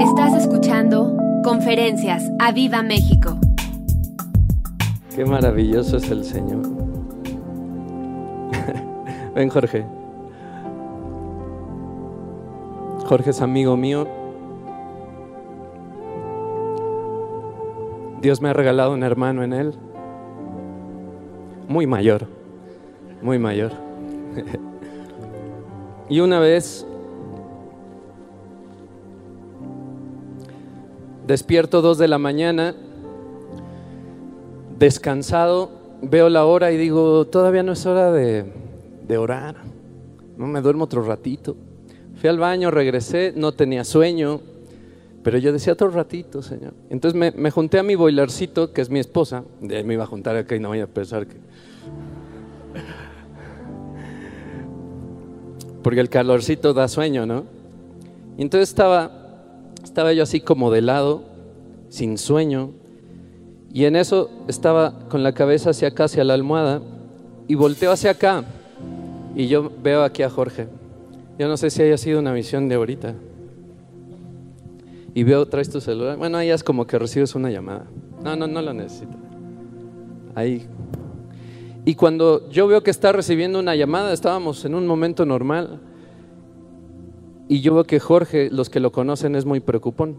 Estás escuchando Conferencias a Viva México. Qué maravilloso es el Señor. Ven, Jorge. Jorge es amigo mío. Dios me ha regalado un hermano en él. Muy mayor. Muy mayor. y una vez despierto dos de la mañana, descansado, veo la hora y digo, todavía no es hora de, de orar. No me duermo otro ratito. Fui al baño, regresé, no tenía sueño, pero yo decía otro ratito, Señor. Entonces me, me junté a mi boilercito, que es mi esposa, de ahí me iba a juntar acá y no voy a pensar que... Porque el calorcito da sueño, ¿no? Y entonces estaba, estaba yo así como de lado, sin sueño, y en eso estaba con la cabeza hacia acá, hacia la almohada, y volteo hacia acá, y yo veo aquí a Jorge. Yo no sé si haya sido una visión de ahorita. Y veo, traes tu celular. Bueno, ahí es como que recibes una llamada. No, no, no lo necesito. Ahí. Y cuando yo veo que está recibiendo una llamada, estábamos en un momento normal. Y yo veo que Jorge, los que lo conocen, es muy preocupón.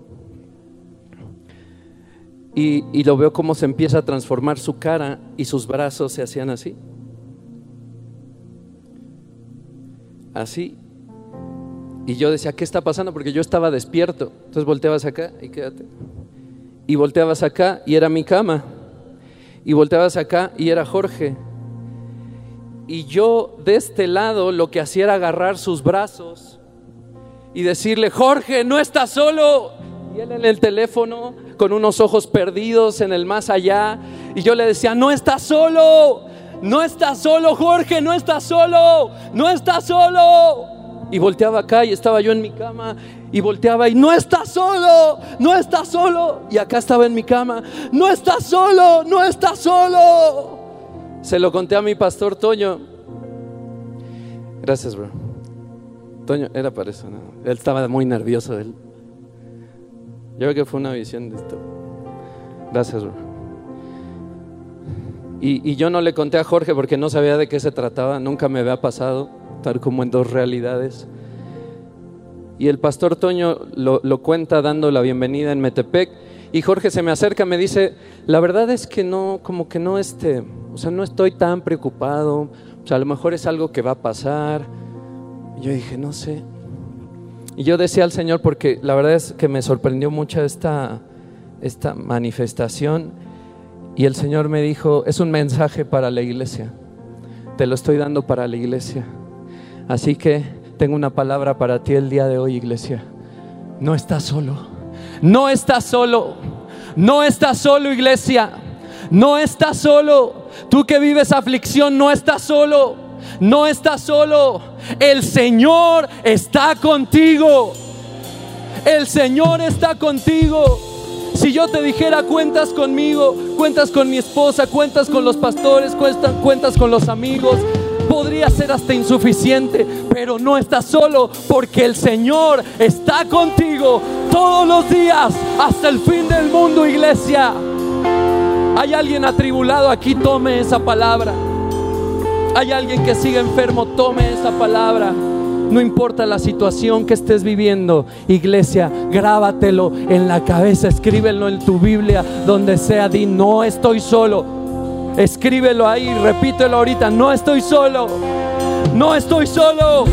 Y, y lo veo como se empieza a transformar su cara y sus brazos se hacían así. Así. Y yo decía, ¿qué está pasando? Porque yo estaba despierto. Entonces volteabas acá y quédate. Y volteabas acá y era mi cama. Y volteabas acá y era Jorge. Y yo de este lado lo que hacía era agarrar sus brazos y decirle, Jorge, no estás solo. Y él en el teléfono con unos ojos perdidos en el más allá. Y yo le decía, no estás solo. No estás solo, Jorge, no estás solo. No estás solo. Y volteaba acá y estaba yo en mi cama y volteaba y no estás solo, no estás solo. Y acá estaba en mi cama, no estás solo, no estás solo. Se lo conté a mi pastor Toño. Gracias, bro. Toño, era para eso. Él estaba muy nervioso. Él. Yo creo que fue una visión de esto. Gracias. Y, y yo no le conté a Jorge porque no sabía de qué se trataba, nunca me había pasado estar como en dos realidades. Y el pastor Toño lo, lo, cuenta dando la bienvenida en Metepec. Y Jorge se me acerca, me dice, la verdad es que no, como que no este, o sea, no estoy tan preocupado. O sea, a lo mejor es algo que va a pasar. Yo dije, no sé. Y yo decía al Señor, porque la verdad es que me sorprendió mucho esta, esta manifestación. Y el Señor me dijo, es un mensaje para la iglesia. Te lo estoy dando para la iglesia. Así que tengo una palabra para ti el día de hoy, iglesia. No estás solo. No estás solo. No estás solo, iglesia. No estás solo. Tú que vives aflicción, no estás solo. No estás solo. El Señor está contigo. El Señor está contigo. Si yo te dijera cuentas conmigo, cuentas con mi esposa, cuentas con los pastores, cuentas, cuentas con los amigos, podría ser hasta insuficiente, pero no estás solo porque el Señor está contigo todos los días hasta el fin del mundo, iglesia. Hay alguien atribulado aquí, tome esa palabra. Hay alguien que sigue enfermo, tome esa palabra. No importa la situación que estés viviendo, iglesia, grábatelo en la cabeza, escríbelo en tu Biblia, donde sea, di, no estoy solo. Escríbelo ahí, repítelo ahorita, no estoy solo, no estoy solo.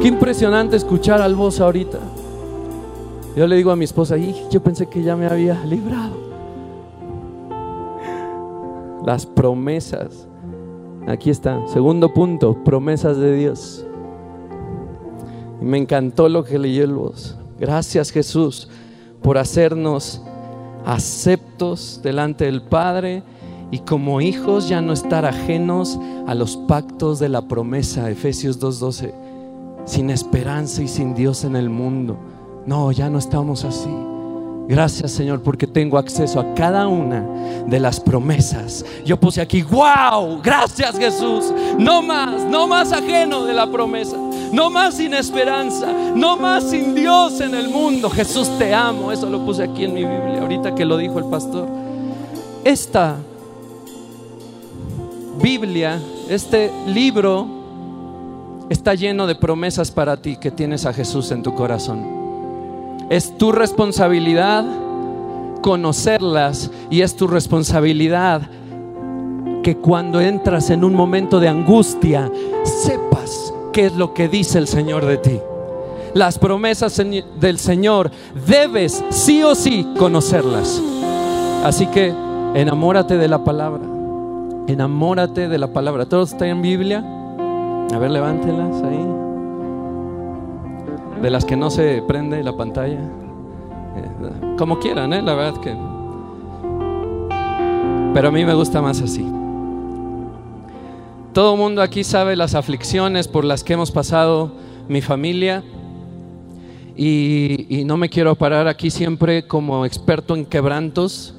Qué impresionante escuchar al voz ahorita. Yo le digo a mi esposa, yo pensé que ya me había librado. Las promesas. Aquí está, segundo punto, promesas de Dios. Y me encantó lo que leyó el voz. Gracias Jesús por hacernos aceptos delante del Padre y como hijos ya no estar ajenos a los pactos de la promesa, Efesios 2.12, sin esperanza y sin Dios en el mundo. No, ya no estamos así. Gracias Señor porque tengo acceso a cada una de las promesas. Yo puse aquí, wow, gracias Jesús. No más, no más ajeno de la promesa. no más sin esperanza, no más sin Dios en el mundo. Jesús te amo, eso lo puse aquí en mi Biblia, ahorita que lo dijo el pastor. Esta Biblia, este libro, está lleno de promesas para ti que tienes a Jesús en tu corazón. Es tu responsabilidad conocerlas y es tu responsabilidad que cuando entras en un momento de angustia, sepas qué es lo que dice el Señor de ti. Las promesas del Señor debes sí o sí conocerlas. Así que enamórate de la palabra. Enamórate de la palabra. ¿Todos en Biblia? A ver, levántenlas ahí. De las que no se prende la pantalla. Eh, como quieran, ¿eh? la verdad que... Pero a mí me gusta más así. Todo el mundo aquí sabe las aflicciones por las que hemos pasado mi familia. Y, y, no me quiero parar aquí siempre como experto en quebrantos,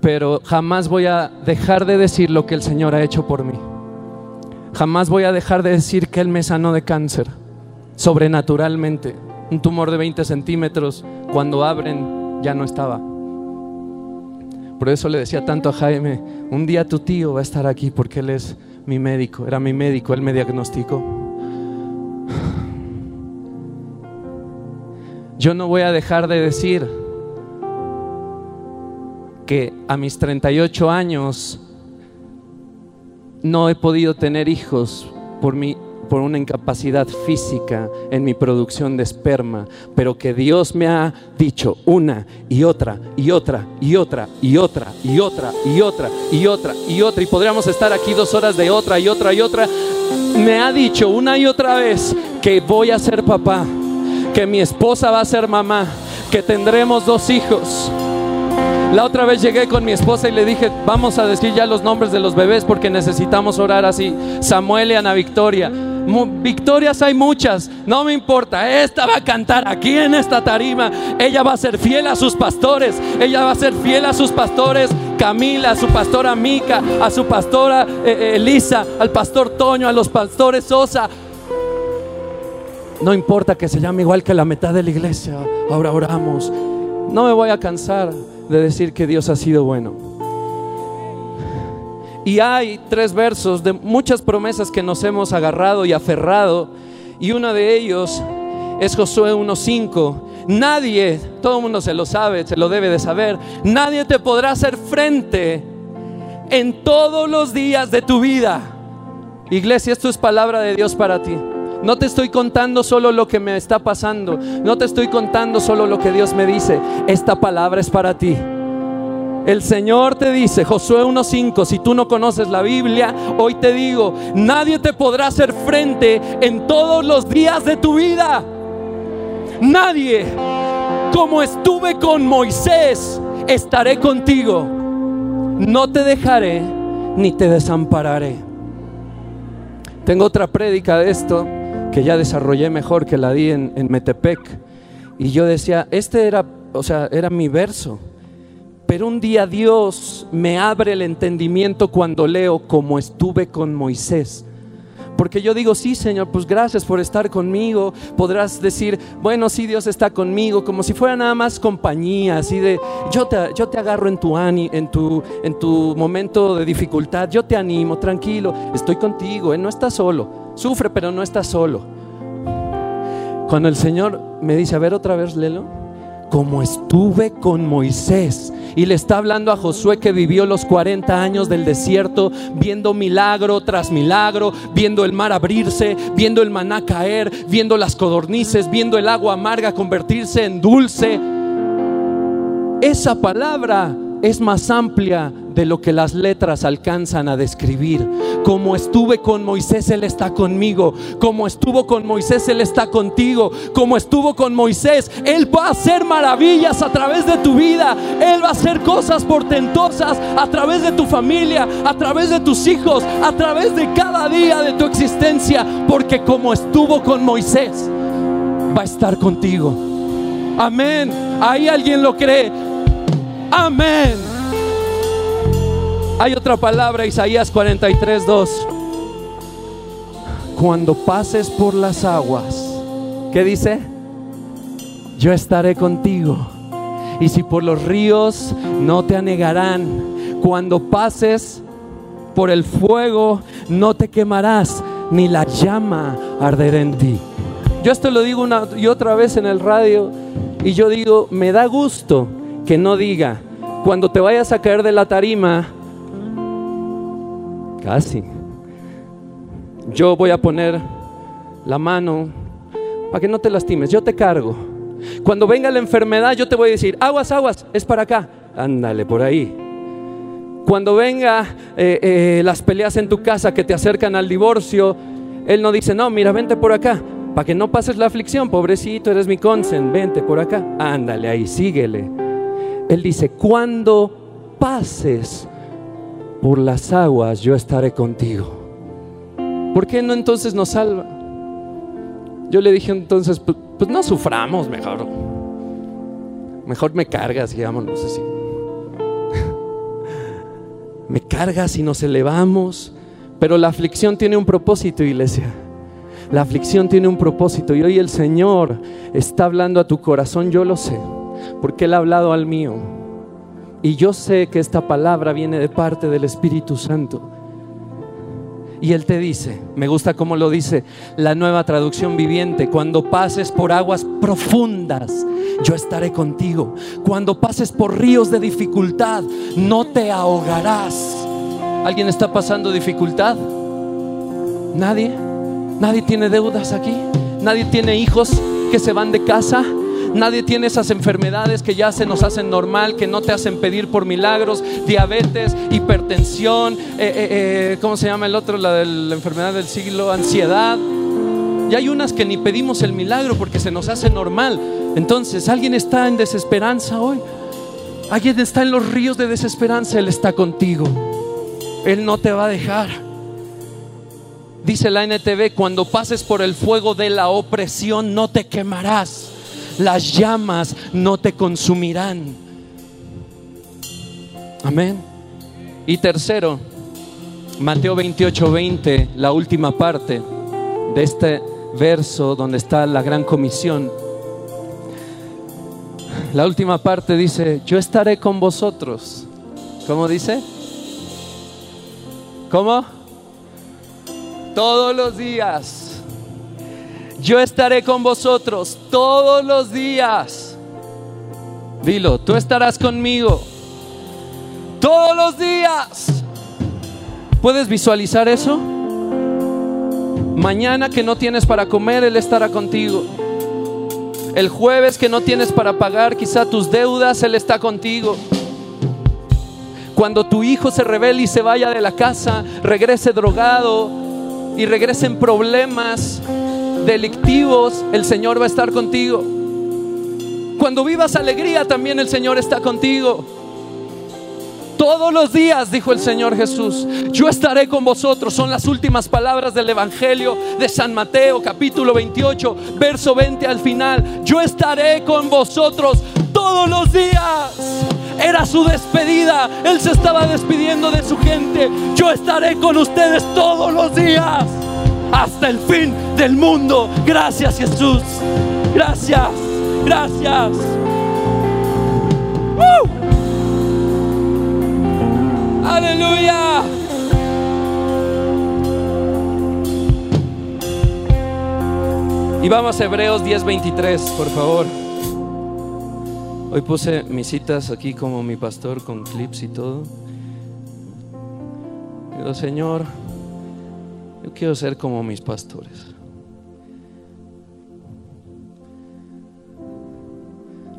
pero jamás voy a dejar de decir lo que el Señor ha hecho por mí. Jamás voy a dejar de decir que Él me sanó de cáncer, sobrenaturalmente. Un tumor de 20 centímetros, cuando abren, ya no estaba. Por eso le decía tanto a Jaime, un día tu tío va a estar aquí porque él es mi médico, era mi médico, él me diagnosticó. Yo no voy a dejar de decir que a mis 38 años no he podido tener hijos por mi por una incapacidad física en mi producción de esperma, pero que Dios me ha dicho una y otra y otra y otra y otra y otra y otra y otra y otra y podríamos estar aquí dos horas de otra y otra y otra, me ha dicho una y otra vez que voy a ser papá, que mi esposa va a ser mamá, que tendremos dos hijos. La otra vez llegué con mi esposa y le dije, vamos a decir ya los nombres de los bebés porque necesitamos orar así. Samuel y Ana Victoria. Victorias hay muchas, no me importa. Esta va a cantar aquí en esta tarima. Ella va a ser fiel a sus pastores. Ella va a ser fiel a sus pastores. Camila, a su pastora Mica, a su pastora eh, eh, Elisa, al pastor Toño, a los pastores Sosa. No importa que se llame igual que la mitad de la iglesia. Ahora oramos. No me voy a cansar de decir que Dios ha sido bueno. Y hay tres versos de muchas promesas que nos hemos agarrado y aferrado. Y uno de ellos es Josué 1.5. Nadie, todo el mundo se lo sabe, se lo debe de saber, nadie te podrá hacer frente en todos los días de tu vida. Iglesia, esto es palabra de Dios para ti. No te estoy contando solo lo que me está pasando. No te estoy contando solo lo que Dios me dice. Esta palabra es para ti. El Señor te dice, Josué 1.5, si tú no conoces la Biblia, hoy te digo, nadie te podrá hacer frente en todos los días de tu vida. Nadie, como estuve con Moisés, estaré contigo. No te dejaré ni te desampararé. Tengo otra prédica de esto que ya desarrollé mejor que la di en, en Metepec. Y yo decía, este era, o sea, era mi verso. Pero un día Dios me abre el entendimiento cuando leo como estuve con Moisés. Porque yo digo, sí, Señor, pues gracias por estar conmigo. Podrás decir, bueno, sí, Dios está conmigo, como si fuera nada más compañía, así de, yo te, yo te agarro en tu, en, tu, en tu momento de dificultad, yo te animo, tranquilo, estoy contigo, ¿eh? no estás solo. Sufre, pero no estás solo. Cuando el Señor me dice, a ver otra vez, Lelo como estuve con Moisés. Y le está hablando a Josué que vivió los 40 años del desierto, viendo milagro tras milagro, viendo el mar abrirse, viendo el maná caer, viendo las codornices, viendo el agua amarga convertirse en dulce. Esa palabra es más amplia de lo que las letras alcanzan a describir. Como estuve con Moisés, Él está conmigo. Como estuvo con Moisés, Él está contigo. Como estuvo con Moisés, Él va a hacer maravillas a través de tu vida. Él va a hacer cosas portentosas a través de tu familia, a través de tus hijos, a través de cada día de tu existencia. Porque como estuvo con Moisés, va a estar contigo. Amén. Ahí alguien lo cree. Amén. Hay otra palabra, Isaías 43, 2. cuando pases por las aguas, ¿qué dice? Yo estaré contigo. Y si por los ríos no te anegarán, cuando pases por el fuego no te quemarás, ni la llama arderá en ti. Yo esto lo digo una y otra vez en el radio y yo digo, me da gusto que no diga, cuando te vayas a caer de la tarima, casi, yo voy a poner la mano para que no te lastimes, yo te cargo. Cuando venga la enfermedad, yo te voy a decir, aguas, aguas, es para acá, ándale por ahí. Cuando venga eh, eh, las peleas en tu casa que te acercan al divorcio, Él no dice, no, mira, vente por acá, para que no pases la aflicción, pobrecito, eres mi consen, vente por acá, ándale ahí, síguele. Él dice, cuando pases por las aguas, yo estaré contigo. ¿Por qué no entonces nos salva? Yo le dije entonces, pues, pues no suframos mejor. Mejor me cargas y vámonos así. me cargas y nos elevamos. Pero la aflicción tiene un propósito, iglesia. La aflicción tiene un propósito y hoy el Señor está hablando a tu corazón, yo lo sé, porque Él ha hablado al mío. Y yo sé que esta palabra viene de parte del Espíritu Santo. Y Él te dice, me gusta cómo lo dice la nueva traducción viviente, cuando pases por aguas profundas, yo estaré contigo. Cuando pases por ríos de dificultad, no te ahogarás. ¿Alguien está pasando dificultad? ¿Nadie? ¿Nadie tiene deudas aquí? ¿Nadie tiene hijos que se van de casa? Nadie tiene esas enfermedades que ya se nos hacen normal, que no te hacen pedir por milagros, diabetes, hipertensión, eh, eh, eh, ¿cómo se llama el otro? La de la enfermedad del siglo, ansiedad. Y hay unas que ni pedimos el milagro porque se nos hace normal. Entonces, ¿alguien está en desesperanza hoy? ¿Alguien está en los ríos de desesperanza? Él está contigo. Él no te va a dejar. Dice la NTV, cuando pases por el fuego de la opresión no te quemarás, las llamas no te consumirán. Amén. Y tercero, Mateo 28, 20, la última parte de este verso donde está la gran comisión. La última parte dice, yo estaré con vosotros. ¿Cómo dice? ¿Cómo? Todos los días. Yo estaré con vosotros todos los días. Dilo, tú estarás conmigo todos los días. ¿Puedes visualizar eso? Mañana que no tienes para comer, Él estará contigo. El jueves que no tienes para pagar quizá tus deudas, Él está contigo. Cuando tu hijo se revele y se vaya de la casa, regrese drogado y regrese en problemas delictivos, el Señor va a estar contigo. Cuando vivas alegría, también el Señor está contigo. Todos los días, dijo el Señor Jesús, yo estaré con vosotros. Son las últimas palabras del Evangelio de San Mateo, capítulo 28, verso 20 al final. Yo estaré con vosotros todos los días. Era su despedida. Él se estaba despidiendo de su gente. Yo estaré con ustedes todos los días. Hasta el fin del mundo. Gracias Jesús. Gracias. Gracias. Aleluya. Y vamos a Hebreos 10:23, por favor. Hoy puse mis citas aquí como mi pastor con clips y todo. Digo, Señor, yo quiero ser como mis pastores.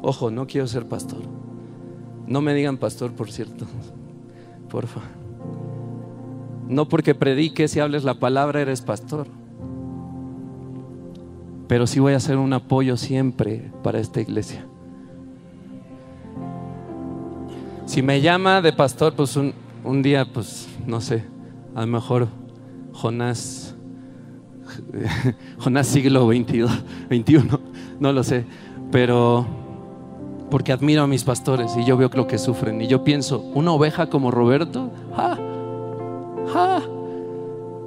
Ojo, no quiero ser pastor. No me digan pastor, por cierto. Porfa. No porque prediques y hables la palabra eres pastor. Pero sí voy a ser un apoyo siempre para esta iglesia. Si me llama de pastor, pues un, día, pues no sé, a lo mejor Jonás, Jonás siglo 22, 21, no lo sé, pero porque admiro a mis pastores y yo veo lo que sufren y yo pienso, una oveja como Roberto, ¡ja! ¡ja!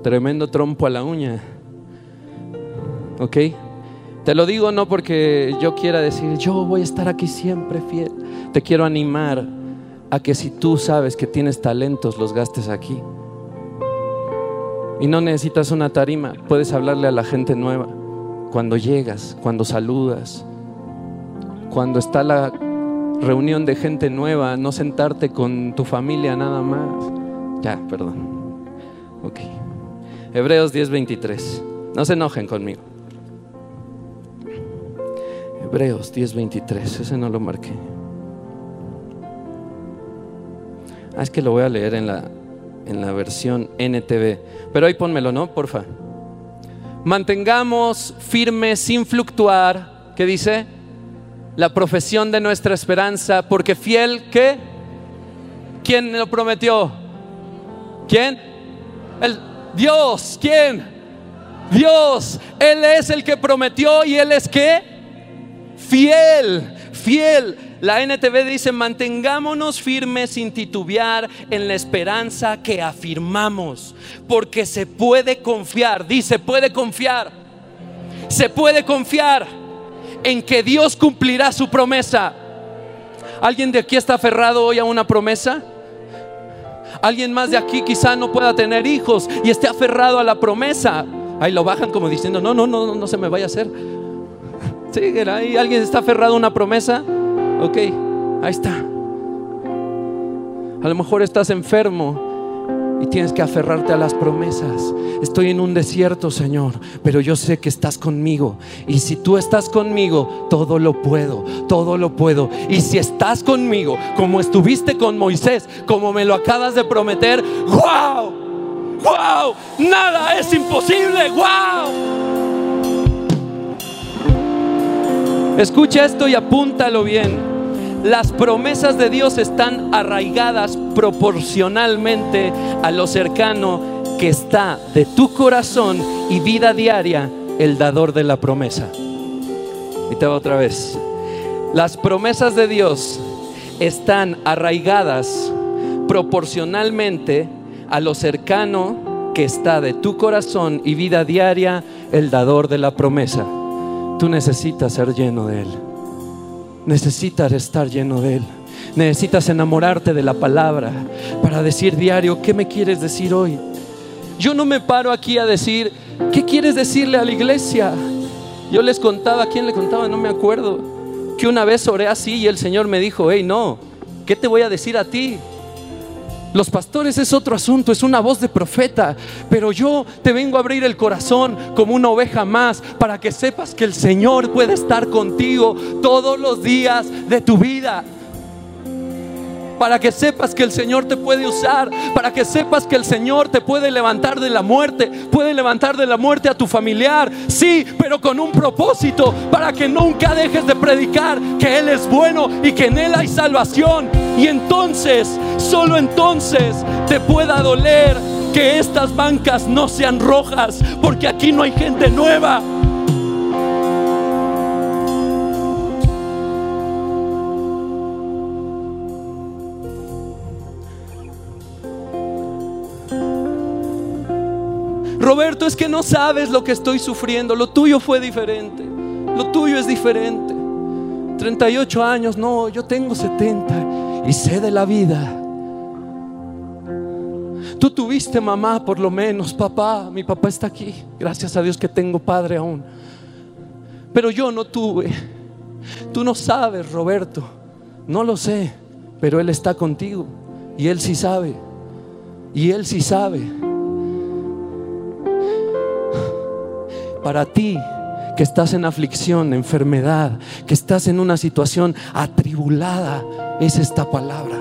Tremendo trompo a la uña. ¿Ok? Te lo digo no porque yo quiera decir, yo voy a estar aquí siempre fiel. Te quiero animar a que si tú sabes que tienes talentos, los gastes aquí. Y no necesitas una tarima, puedes hablarle a la gente nueva. Cuando llegas, cuando saludas, cuando está la reunión de gente nueva, no sentarte con tu familia nada más. Ya, perdón. Ok. Hebreos 10:23. No se enojen conmigo. Hebreos 10:23. Ese no lo marqué. Ah, es que lo voy a leer en la, en la versión NTV. Pero ahí pónmelo, ¿no? Porfa. Mantengamos firme sin fluctuar. ¿Qué dice? La profesión de nuestra esperanza, porque fiel, ¿qué? ¿Quién lo prometió? ¿Quién? El Dios. ¿Quién? Dios. Él es el que prometió y Él es qué? Fiel, fiel. La NTV dice, mantengámonos firmes sin titubear en la esperanza que afirmamos, porque se puede confiar, dice, puede confiar, se puede confiar en que Dios cumplirá su promesa. ¿Alguien de aquí está aferrado hoy a una promesa? Alguien más de aquí quizá no pueda tener hijos y esté aferrado a la promesa. Ahí lo bajan como diciendo, no, no, no, no se me vaya a hacer. Sí, ahí alguien está aferrado a una promesa. Ok, ahí está. A lo mejor estás enfermo y tienes que aferrarte a las promesas. Estoy en un desierto, Señor, pero yo sé que estás conmigo. Y si tú estás conmigo, todo lo puedo, todo lo puedo. Y si estás conmigo, como estuviste con Moisés, como me lo acabas de prometer, wow, wow, nada es imposible, wow. Escucha esto y apúntalo bien. Las promesas de Dios están arraigadas proporcionalmente a lo cercano que está de tu corazón y vida diaria el dador de la promesa. Y te va otra vez. Las promesas de Dios están arraigadas proporcionalmente a lo cercano que está de tu corazón y vida diaria el dador de la promesa. Tú necesitas ser lleno de Él. Necesitas estar lleno de Él. Necesitas enamorarte de la palabra para decir diario, ¿qué me quieres decir hoy? Yo no me paro aquí a decir, ¿qué quieres decirle a la iglesia? Yo les contaba, ¿quién le contaba? No me acuerdo. Que una vez oré así y el Señor me dijo, hey, no, ¿qué te voy a decir a ti? Los pastores es otro asunto, es una voz de profeta, pero yo te vengo a abrir el corazón como una oveja más para que sepas que el Señor puede estar contigo todos los días de tu vida para que sepas que el Señor te puede usar, para que sepas que el Señor te puede levantar de la muerte, puede levantar de la muerte a tu familiar, sí, pero con un propósito, para que nunca dejes de predicar que Él es bueno y que en Él hay salvación. Y entonces, solo entonces te pueda doler que estas bancas no sean rojas, porque aquí no hay gente nueva. Roberto, es que no sabes lo que estoy sufriendo. Lo tuyo fue diferente. Lo tuyo es diferente. 38 años, no, yo tengo 70 y sé de la vida. Tú tuviste mamá, por lo menos, papá. Mi papá está aquí. Gracias a Dios que tengo padre aún. Pero yo no tuve. Tú no sabes, Roberto. No lo sé. Pero Él está contigo. Y Él sí sabe. Y Él sí sabe. Para ti que estás en aflicción, enfermedad, que estás en una situación atribulada, es esta palabra.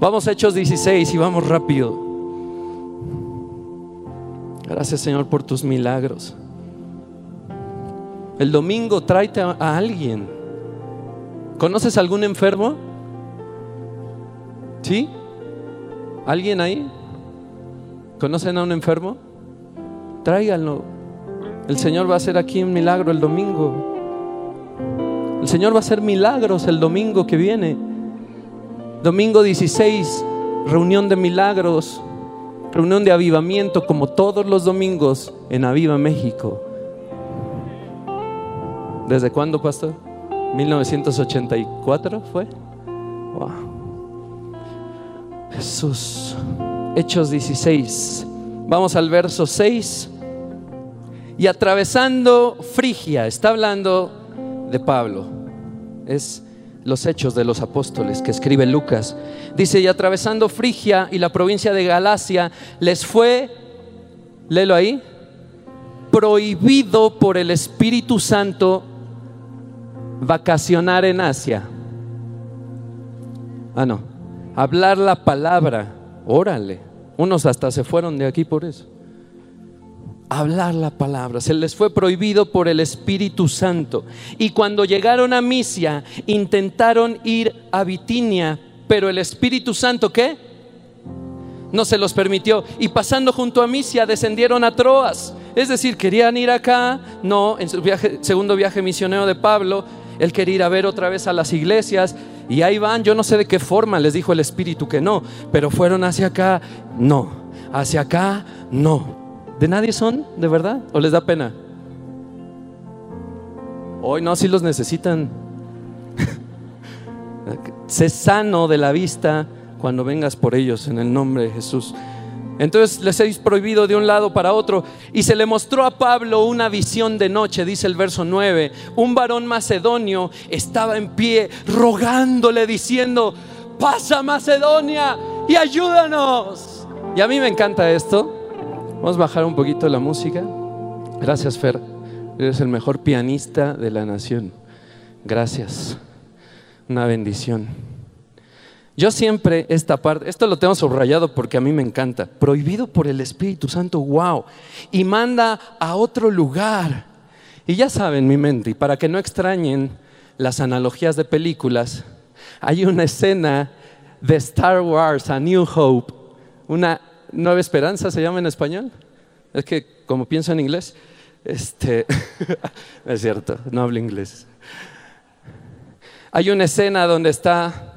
Vamos a Hechos 16 y vamos rápido. Gracias Señor por tus milagros. El domingo tráete a alguien. ¿Conoces algún enfermo? ¿Sí? ¿Alguien ahí? ¿Conocen a un enfermo? Tráiganlo. El Señor va a hacer aquí un milagro el domingo. El Señor va a hacer milagros el domingo que viene. Domingo 16, reunión de milagros. reunión de avivamiento como todos los domingos en Aviva México. ¿Desde cuándo, pastor? 1984 fue. Jesús. Hechos 16. Vamos al verso 6. Y atravesando Frigia, está hablando de Pablo. Es los hechos de los apóstoles que escribe Lucas. Dice, y atravesando Frigia y la provincia de Galacia, les fue, léelo ahí, prohibido por el Espíritu Santo vacacionar en Asia. Ah, no, hablar la palabra, órale. Unos hasta se fueron de aquí por eso hablar la palabra. Se les fue prohibido por el Espíritu Santo. Y cuando llegaron a Misia, intentaron ir a Bitinia, pero el Espíritu Santo, ¿qué? No se los permitió. Y pasando junto a Misia, descendieron a Troas. Es decir, querían ir acá. No, en su viaje, segundo viaje misionero de Pablo, él quería ir a ver otra vez a las iglesias. Y ahí van, yo no sé de qué forma les dijo el Espíritu que no, pero fueron hacia acá, no. Hacia acá, no. ¿De nadie son, de verdad? ¿O les da pena? Hoy no, si los necesitan. sé sano de la vista cuando vengas por ellos en el nombre de Jesús. Entonces les habéis prohibido de un lado para otro. Y se le mostró a Pablo una visión de noche, dice el verso 9. Un varón macedonio estaba en pie rogándole diciendo, pasa Macedonia y ayúdanos. Y a mí me encanta esto, Vamos a bajar un poquito la música. Gracias, Fer. Eres el mejor pianista de la nación. Gracias. Una bendición. Yo siempre esta parte, esto lo tengo subrayado porque a mí me encanta. Prohibido por el Espíritu Santo, wow. Y manda a otro lugar. Y ya saben mi mente, y para que no extrañen las analogías de películas, hay una escena de Star Wars, A New Hope, una Nueva Esperanza se llama en español. Es que como pienso en inglés, este, es cierto, no hablo inglés. Hay una escena donde está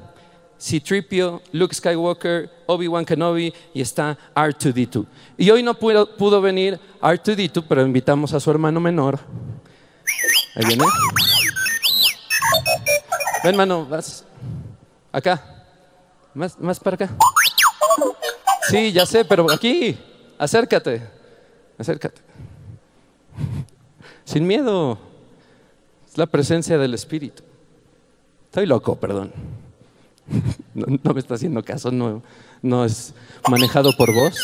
C-Tripio, Luke Skywalker, Obi-Wan Kenobi y está R2D2. Y hoy no pudo, pudo venir R2D2, pero invitamos a su hermano menor. Ahí viene. Ven, hermano, vas acá. Más, más para acá. Sí, ya sé, pero aquí, acércate, acércate. Sin miedo. Es la presencia del Espíritu. Estoy loco, perdón. No, me está haciendo caso, no, no es manejado por vos.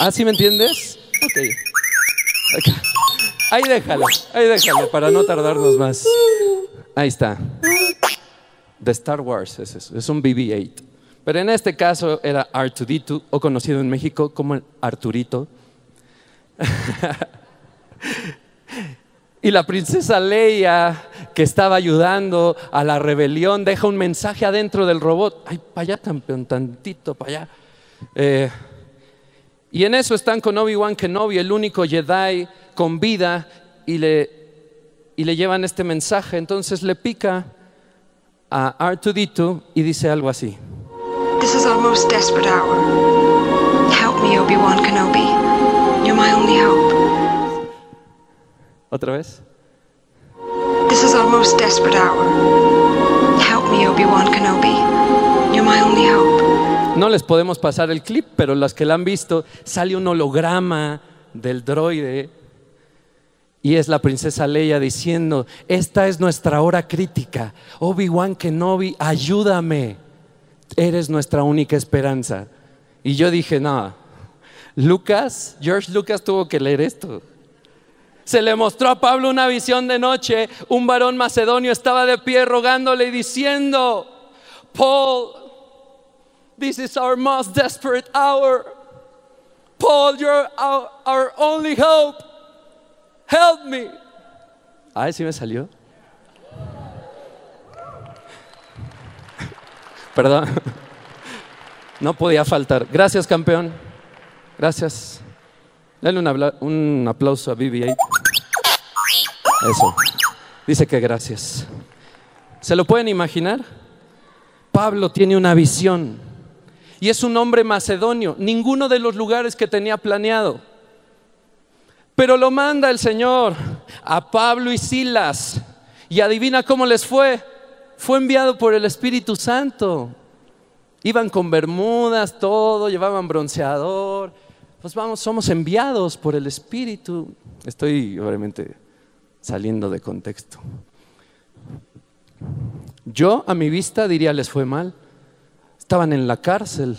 ¿Ah, sí me entiendes? Ok. Ahí déjalo, ahí déjalo, para no tardarnos más. Ahí está. De Star Wars es eso, es un BB-8. Pero en este caso era Arturito, o conocido en México como Arturito. y la princesa Leia, que estaba ayudando a la rebelión, deja un mensaje adentro del robot. Ay, para allá, tan, tantito, para allá. Eh, y en eso están con Obi-Wan Kenobi, el único Jedi con vida, y le, y le llevan este mensaje. Entonces le pica a Arturito y dice algo así. This is our most desperate hour. Help me, Obi-Wan Kenobi. You're my only hope. ¿Otra vez? This is our most desperate hour. Help me, Obi-Wan Kenobi. You're my only hope. No les podemos pasar el clip, pero las que la han visto, sale un holograma del droide y es la princesa Leia diciendo, esta es nuestra hora crítica. Obi-Wan Kenobi, ayúdame eres nuestra única esperanza. Y yo dije, no, Lucas, George Lucas tuvo que leer esto. Se le mostró a Pablo una visión de noche, un varón macedonio estaba de pie rogándole y diciendo, Paul, this is our most desperate hour. Paul, you're our, our only hope. Help me. Ay, sí me salió. Perdón. No podía faltar. Gracias, campeón. Gracias. Dale un, aplauso a BB-8. Eso. Dice que gracias. ¿Se lo pueden imaginar? Pablo tiene una visión Y es un hombre macedonio, ninguno de los lugares que tenía planeado. Pero lo manda el Señor a Pablo y Silas. Y adivina cómo les fue. Fue enviado por el Espíritu Santo. Iban con bermudas, todo, llevaban bronceador. Pues vamos, somos enviados por el Espíritu. Estoy obviamente saliendo de contexto. Yo a mi vista diría les fue mal. Estaban en la cárcel.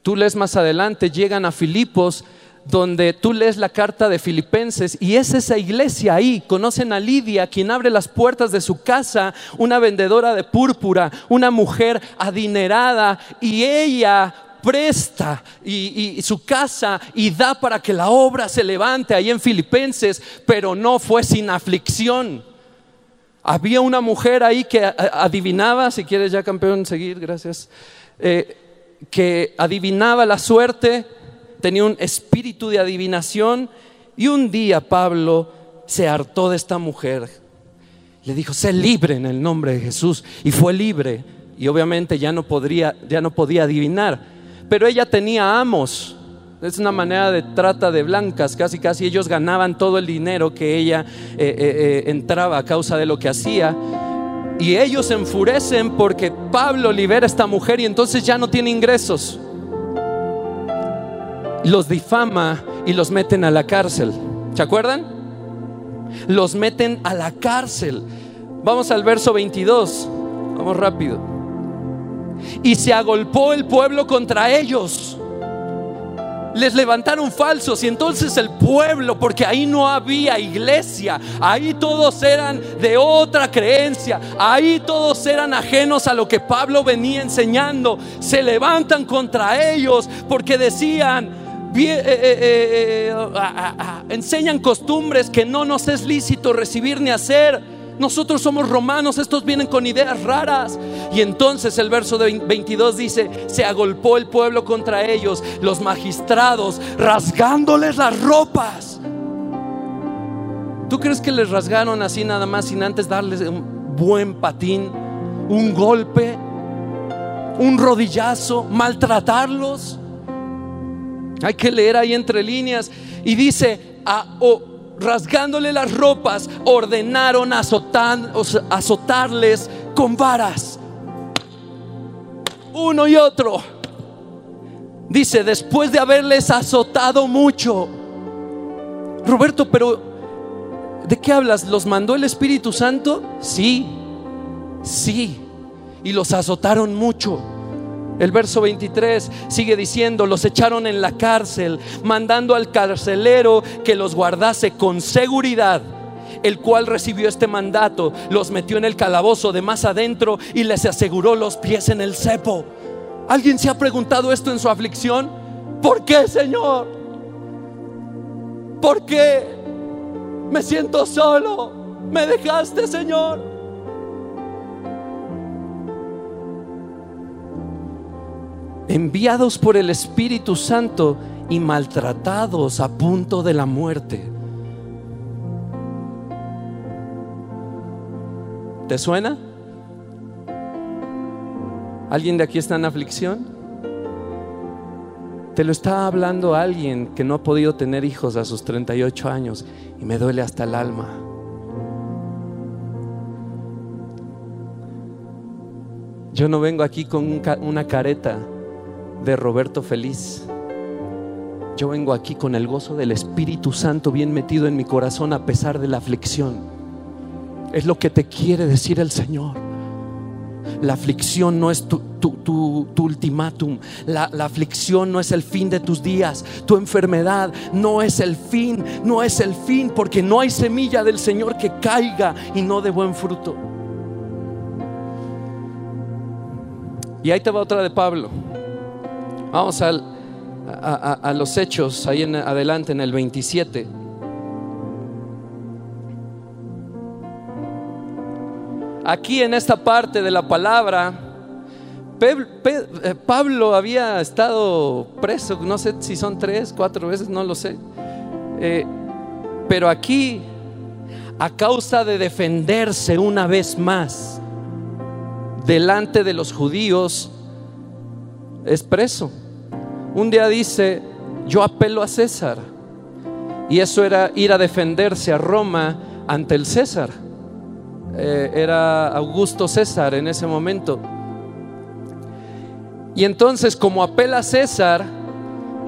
Tú lees más adelante, llegan a Filipos, donde tú lees la carta de Filipenses y es esa iglesia ahí. Conocen a Lidia, quien abre las puertas de su casa, una vendedora de púrpura, una mujer adinerada y ella presta y, su casa y da para que la obra se levante ahí en Filipenses, pero no fue sin aflicción. Había una mujer ahí que adivinaba, si quieres ya campeón, seguir, gracias, eh, que adivinaba la suerte, tenía un espíritu de adivinación y un día Pablo se hartó de esta mujer. Le dijo, sé libre en el nombre de Jesús y fue libre y obviamente ya no, podría, ya no podía adivinar, pero ella tenía amos es una manera de trata de blancas, casi casi ellos ganaban todo el dinero que ella eh, eh, eh, entraba a causa de lo que hacía. Y ellos se enfurecen porque Pablo libera a esta mujer y entonces ya no tiene ingresos. Los difama y los meten a la cárcel. ¿Se acuerdan? Los meten a la cárcel. Vamos al verso 22. Vamos rápido. Y se agolpó el pueblo contra ellos les levantaron falsos y entonces el pueblo, porque ahí no había iglesia, ahí todos eran de otra creencia, ahí todos eran ajenos a lo que Pablo venía enseñando, se levantan contra ellos porque decían, eh, eh, eh, enseñan costumbres que no nos es lícito recibir ni hacer nosotros somos romanos, estos vienen con ideas raras. Y entonces el verso de 22 dice, se agolpó el pueblo contra ellos, los magistrados, rasgándoles las ropas. ¿Tú crees que les rasgaron así nada más sin antes darles un buen patín, un golpe, un rodillazo, maltratarlos? Hay que leer ahí entre líneas. Y dice, a, rasgándole las ropas, ordenaron azotarles con varas. Uno y otro. Dice, después de haberles azotado mucho. Roberto, pero ¿de qué hablas? ¿Los mandó el Espíritu Santo? Sí, sí. Y los azotaron mucho. El verso 23 sigue diciendo, los echaron en la cárcel, mandando al carcelero que los guardase con seguridad, el cual recibió este mandato, los metió en el calabozo de más adentro y les aseguró los pies en el cepo. ¿Alguien se ha preguntado esto en su aflicción? ¿Por qué, Señor? ¿Por qué? Me siento solo. Me dejaste, Señor. Enviados por el Espíritu Santo y maltratados a punto de la muerte. ¿Te suena? ¿Alguien de aquí está en aflicción? Te lo está hablando alguien que no ha podido tener hijos a sus 38 años y me duele hasta el alma. Yo no vengo aquí con una careta de Roberto Feliz. Yo vengo aquí con el gozo del Espíritu Santo bien metido en mi corazón a pesar de la aflicción. Es lo que te quiere decir el Señor. La aflicción no es tu, ultimátum. La, la, aflicción no es el fin de tus días. Tu enfermedad no es el fin. No es el fin porque no hay semilla del Señor que caiga y no de buen fruto. Y ahí te va otra de Pablo. Vamos a, los hechos, ahí en adelante en el 27. Aquí en esta parte de la palabra, eh, Pablo había estado preso, no sé si son tres, cuatro veces, no lo sé. Eh, pero aquí, a causa de defenderse una vez más delante de los judíos, es preso. Un día dice, yo apelo a César. Y eso era ir a defenderse a Roma ante el César. Eh, era Augusto César en ese momento. Y entonces, como apela a César,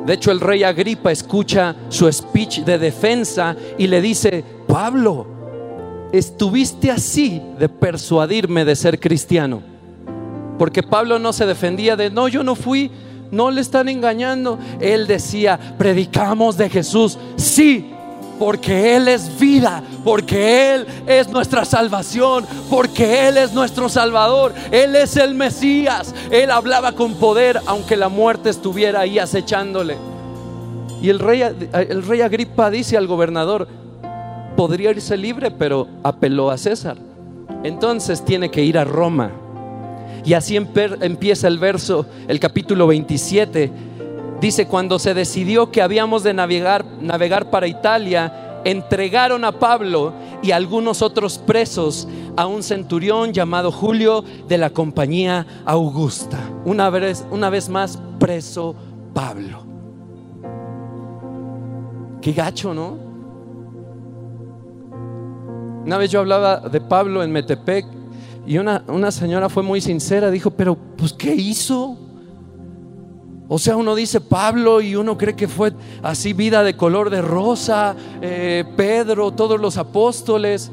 de hecho el rey Agripa escucha su speech de defensa y le dice, Pablo, estuviste así de persuadirme de ser cristiano. Porque Pablo no se defendía de, no, yo no fui, no le están engañando. Él decía, predicamos de Jesús, sí, porque Él es vida, porque Él es nuestra salvación, porque Él es nuestro Salvador, Él es el Mesías. Él hablaba con poder aunque la muerte estuviera ahí acechándole. Y el rey, el rey Agripa dice al gobernador, podría irse libre, pero apeló a César. Entonces tiene que ir a Roma. Y así empieza el verso, el capítulo 27 Dice, cuando se decidió que habíamos de navegar, navegar para Italia, entregaron a Pablo y algunos otros presos a un centurión llamado Julio de la compañía Augusta. Una vez, una vez más, preso Pablo. Qué gacho, ¿no? Una vez yo hablaba de Pablo en Metepec y una, una señora fue muy sincera, dijo, pero pues ¿qué hizo? O sea, uno dice Pablo y uno cree que fue así vida de color de rosa, eh, Pedro, todos los apóstoles.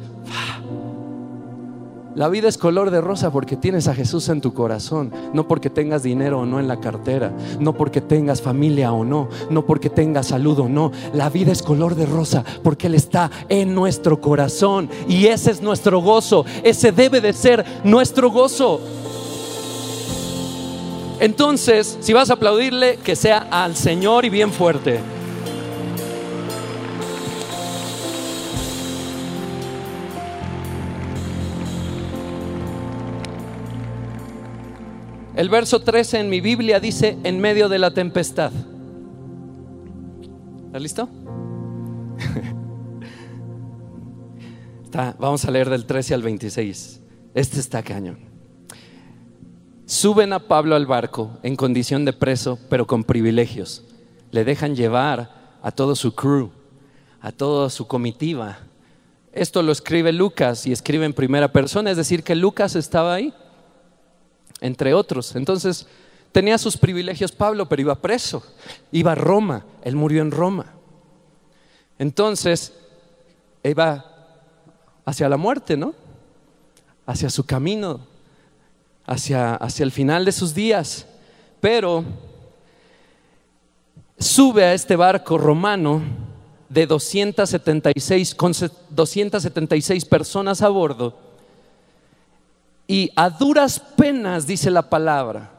La vida es color de rosa porque tienes a Jesús en tu corazón, no porque tengas dinero o no en la cartera, no porque tengas familia o no, no porque tengas salud o no. La vida es color de rosa porque Él está en nuestro corazón y ese es nuestro gozo, ese debe de ser nuestro gozo. Entonces, si vas a aplaudirle, que sea al Señor y bien fuerte. El verso 13 en mi Biblia dice, en medio de la tempestad. ¿Está listo? vamos a leer del 13 al 26. Este está cañón. Suben a Pablo al barco en condición de preso, pero con privilegios. Le dejan llevar a todo su crew, a toda su comitiva. Esto lo escribe Lucas y escribe en primera persona, es decir, que Lucas estaba ahí, entre otros. Entonces, tenía sus privilegios Pablo, pero iba preso, iba a Roma, él murió en Roma. Entonces, iba hacia la muerte, ¿no? Hacia su camino hacia, hacia el final de sus días. Pero sube a este barco romano de 276, con 276 personas a bordo y a duras penas, dice la palabra.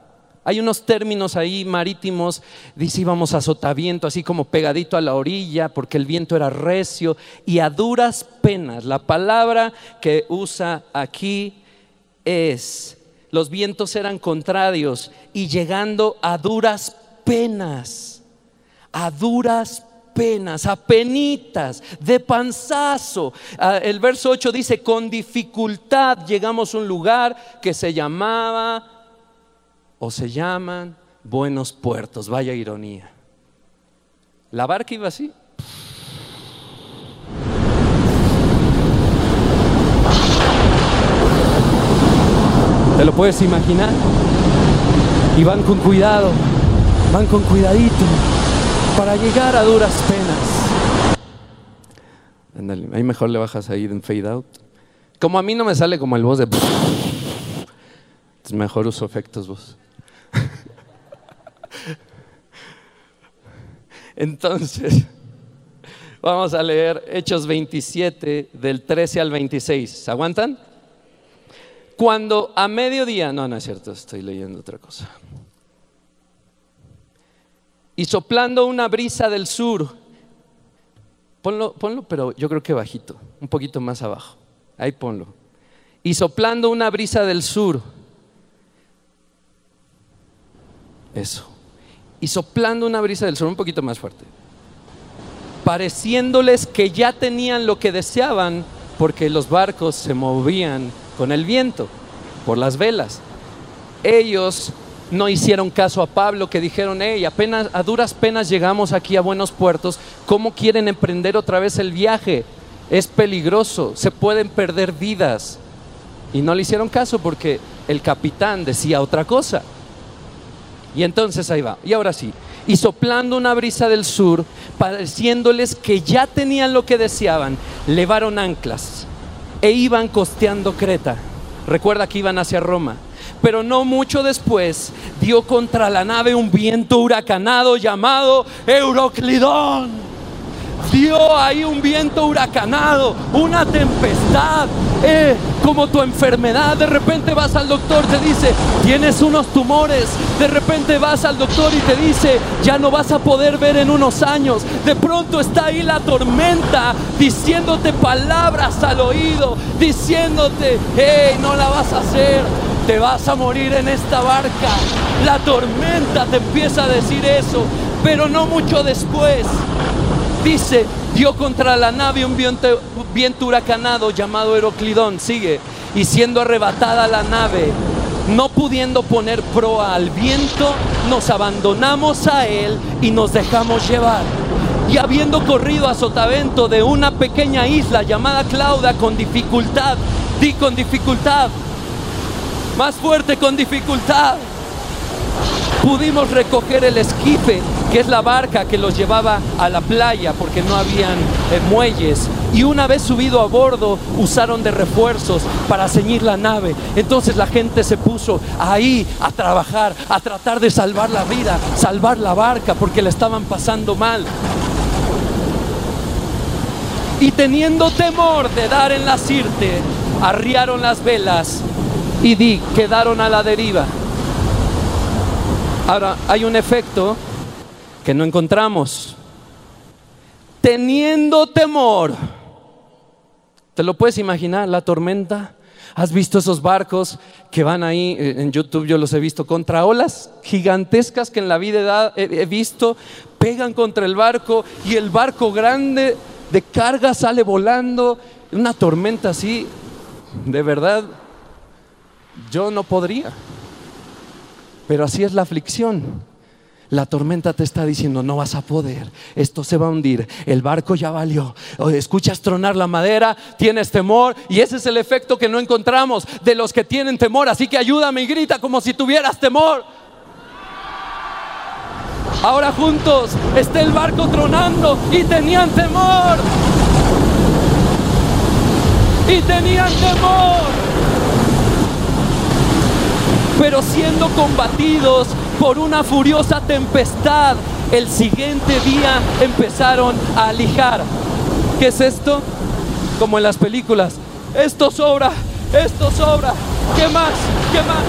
Hay unos términos ahí marítimos, dice íbamos a sotaviento, así como pegadito a la orilla, porque el viento era recio, y a duras penas. La palabra que usa aquí es los vientos eran contrarios y llegando a duras penas, a duras penas, a penitas, de panzazo. Ah, el verso 8 dice, con dificultad llegamos a un lugar que se llamaba o se llaman Buenos Puertos, vaya ironía. La barca iba así, ¿Te lo puedes imaginar? Y van con cuidado, van con cuidadito para llegar a duras penas. ahí mejor le bajas ahí en fade out. Como a mí no me sale como el voz de... Es mejor uso efectos vos. Entonces, vamos a leer Hechos 27 del 13 al 26. ¿Se aguantan? Cuando a mediodía, no, no es cierto, estoy leyendo otra cosa. Y soplando una brisa del sur, ponlo, ponlo, pero yo creo que bajito, un poquito más abajo. Ahí ponlo. Y soplando una brisa del sur, eso. Y soplando una brisa del sur, un poquito más fuerte. Pareciéndoles que ya tenían lo que deseaban, porque los barcos se movían con el viento, por las velas. Ellos no hicieron caso a Pablo, que dijeron, hey, apenas, a duras penas llegamos aquí a buenos puertos, ¿cómo quieren emprender otra vez el viaje? Es peligroso, se pueden perder vidas. Y no le hicieron caso porque el capitán decía otra cosa. Y entonces ahí va. Y ahora sí. Y soplando una brisa del sur, pareciéndoles que ya tenían lo que deseaban, levaron anclas e iban costeando Creta. Recuerda que iban hacia Roma. Pero no mucho después dio contra la nave un viento huracanado llamado Euroclidón dio ahí un viento huracanado, una tempestad, eh, como tu enfermedad. De repente vas al doctor, te dice, tienes unos tumores. De repente vas al doctor y te dice, ya no vas a poder ver en unos años. De pronto está ahí la tormenta diciéndote palabras al oído, diciéndote, hey, no la vas a hacer. Te vas a morir en esta barca. La tormenta te empieza a decir eso, pero no mucho después dice, dio contra la nave un viento, viento huracanado llamado Heroclidón, sigue, y siendo arrebatada la nave, no pudiendo poner proa al viento, nos abandonamos a él y nos dejamos llevar. Y habiendo corrido a sotavento de una pequeña isla llamada Clauda con dificultad, di con dificultad, más fuerte con dificultad, pudimos recoger el esquife que es la barca que los llevaba a la playa porque no habían eh, muelles. Y una vez subido a bordo, usaron de refuerzos para ceñir la nave. Entonces la gente se puso ahí a trabajar, a tratar de salvar la vida, salvar la barca porque le estaban pasando mal. Y teniendo temor de dar en la sirte, arriaron las velas y di, quedaron a la deriva. Ahora, hay un efecto que no encontramos. Teniendo temor. ¿Te lo puedes imaginar? La tormenta. ¿Has visto esos barcos que van ahí? Eh, en YouTube yo los he visto contra olas gigantescas que en la vida he visto. Pegan contra el barco y el barco grande de carga sale volando. Una tormenta así. De verdad, yo no podría. Pero así es la aflicción. La tormenta te está diciendo, no vas a poder, esto se va a hundir, el barco ya valió. Escuchas tronar la madera, tienes temor y ese es el efecto que no encontramos de los que tienen temor. Así que ayúdame y grita como si tuvieras temor. Ahora juntos está el barco tronando y tenían temor. Y tenían temor. Pero siendo combatidos por una furiosa tempestad. El siguiente día empezaron a lijar. ¿Qué es esto? Como en las películas. Esto sobra, esto sobra. ¿Qué más? ¿Qué más?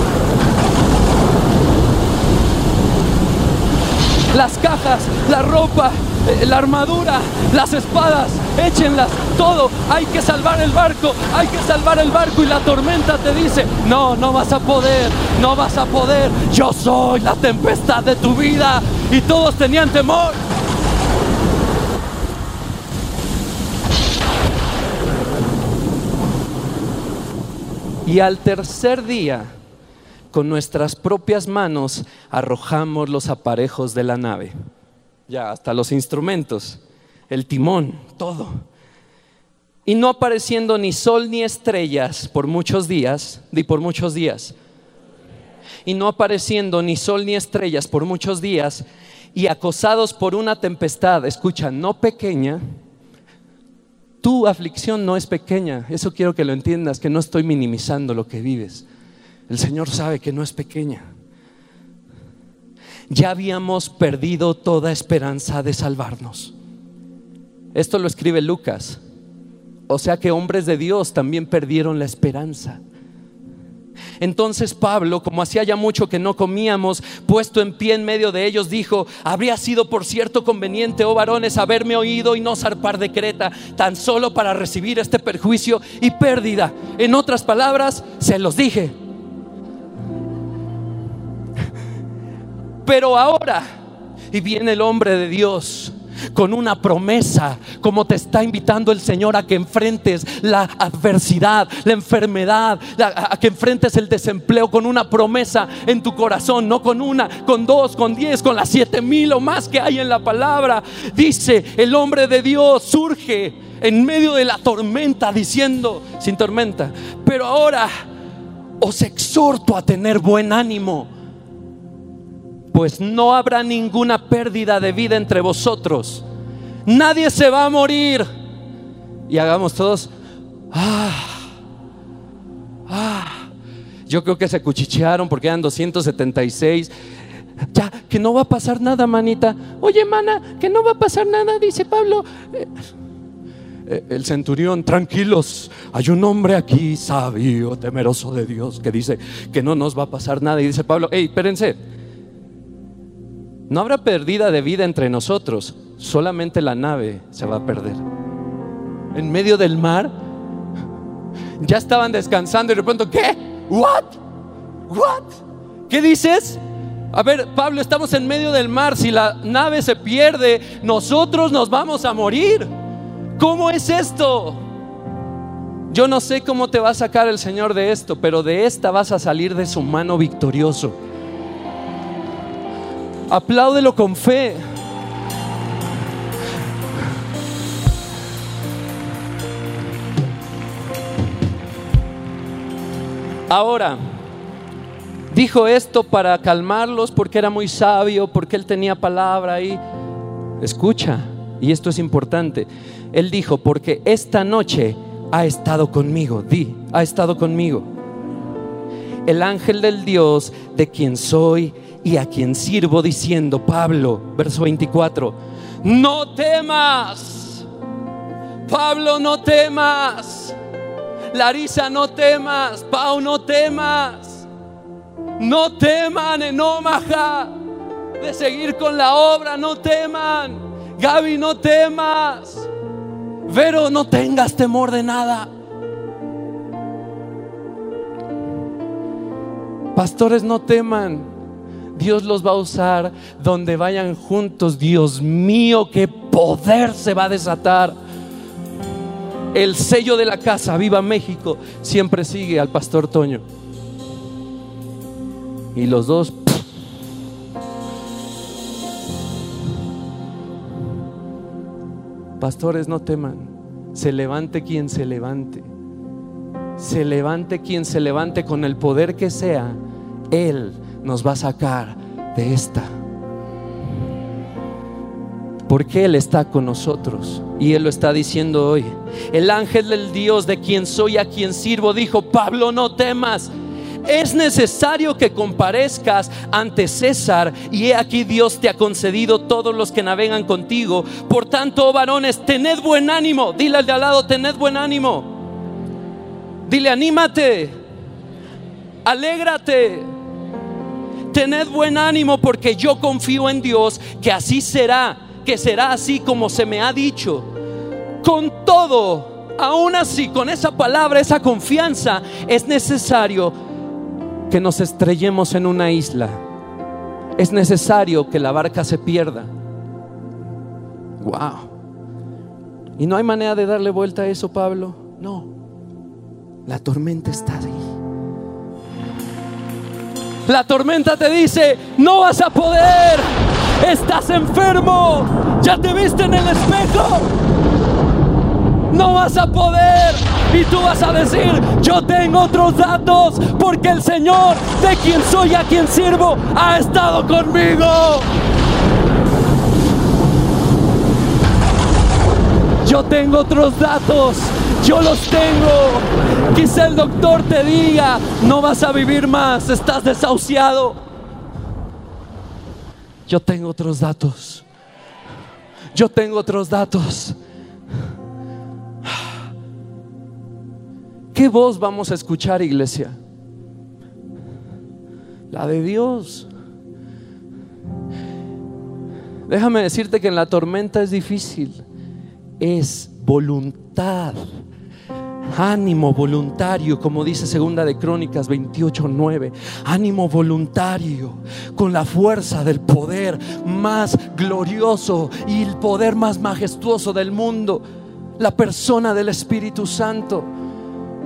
Las cajas, la ropa, la armadura, las espadas, échenlas, todo. Hay que salvar el barco, hay que salvar el barco. Y la tormenta te dice, no, no vas a poder, no vas a poder. Yo soy la tempestad de tu vida. Y todos tenían temor. Y al tercer día, con nuestras propias manos, arrojamos los aparejos de la nave ya hasta los instrumentos, el timón, todo. Y no apareciendo ni sol ni estrellas por muchos días, di por muchos días. Y no apareciendo ni sol ni estrellas por muchos días, y acosados por una tempestad, escucha, no pequeña, tu aflicción no es pequeña, eso quiero que lo entiendas, que no estoy minimizando lo que vives. El Señor sabe que no es pequeña ya habíamos perdido toda esperanza de salvarnos. Esto lo escribe Lucas. O sea que hombres de Dios también perdieron la esperanza. Entonces Pablo, como hacía ya mucho que no comíamos, puesto en pie en medio de ellos, dijo, habría sido por cierto conveniente, oh varones, haberme oído y no zarpar de Creta, tan solo para recibir este perjuicio y pérdida. En otras palabras, se los dije, Pero ahora, y viene el hombre de Dios, con una promesa, como te está invitando el Señor a que enfrentes la adversidad, la enfermedad, a que enfrentes el desempleo con una promesa en tu corazón, no con una, con dos, con diez, con las siete mil o más que hay en la palabra. Dice, el hombre de Dios surge en medio de la tormenta diciendo, sin tormenta, pero ahora os exhorto a tener buen ánimo pues no habrá ninguna pérdida de vida entre vosotros. Nadie se va a morir. Y hagamos todos, ah, ah. Yo creo que se cuchichearon porque eran 276. Ya, que no va a pasar nada, manita. Oye, mana, que no va a pasar nada, dice Pablo. Eh, eh, el centurión, tranquilos, hay un hombre aquí sabio, temeroso de Dios, que dice que no nos va a pasar nada. Y dice Pablo, hey, espérense, no habrá pérdida de vida entre nosotros, solamente la nave se va a perder. En medio del mar, ya estaban descansando y de pronto, ¿qué? ¿What? ¿What? ¿Qué dices? A ver, Pablo, estamos en medio del mar. Si la nave se pierde, nosotros nos vamos a morir. ¿Cómo es esto? Yo no sé cómo te va a sacar el Señor de esto, pero de esta vas a salir de su mano victorioso. Apláudelo con fe. Ahora, dijo esto para calmarlos porque era muy sabio, porque él tenía palabra ahí. Escucha, y esto es importante. Él dijo, porque esta noche ha estado conmigo, di, ha estado conmigo. El ángel del Dios de quien soy y a quien sirvo diciendo, Pablo, verso 24, no temas, Pablo, no temas, Larisa, no temas, Pau, no temas, no teman en Omaha de seguir con la obra, no teman, Gaby, no temas, Vero, no tengas temor de nada. Pastores, no teman. Dios los va a usar donde vayan juntos. Dios mío, qué poder se va a desatar. El sello de la casa, viva México, siempre sigue al pastor Toño. Y los dos... Pastores, no teman. Se levante quien se levante. Se levante quien se levante con el poder que sea. Él nos va a sacar de esta. Porque Él está con nosotros y Él lo está diciendo hoy. El ángel del Dios de quien soy, a quien sirvo, dijo, Pablo, no temas. Es necesario que comparezcas ante César y he aquí Dios te ha concedido todos los que navegan contigo. Por tanto, oh varones, tened buen ánimo. Dile al de al lado, tened buen ánimo. Dile, anímate. Alégrate tened buen ánimo porque yo confío en Dios que así será, que será así como se me ha dicho. Con todo, aún así, con esa palabra, esa confianza, es necesario que nos estrellemos en una isla. Es necesario que la barca se pierda. Wow. ¿Y no hay manera de darle vuelta a eso, Pablo? No. La tormenta está ahí. La tormenta te dice, no vas a poder, estás enfermo, ya te viste en el espejo, no vas a poder. Y tú vas a decir, yo tengo otros datos, porque el Señor, de quien soy, a quien sirvo, ha estado conmigo. Yo tengo otros datos yo los tengo. Quizá el doctor te diga, no vas a vivir más, estás desahuciado. Yo tengo otros datos. Yo tengo otros datos. ¿Qué voz vamos a escuchar, iglesia? La de Dios. Déjame decirte que en la tormenta es difícil. Es voluntad ánimo voluntario, como dice segunda de Crónicas 28:9, ánimo voluntario con la fuerza del poder más glorioso y el poder más majestuoso del mundo, la persona del Espíritu Santo,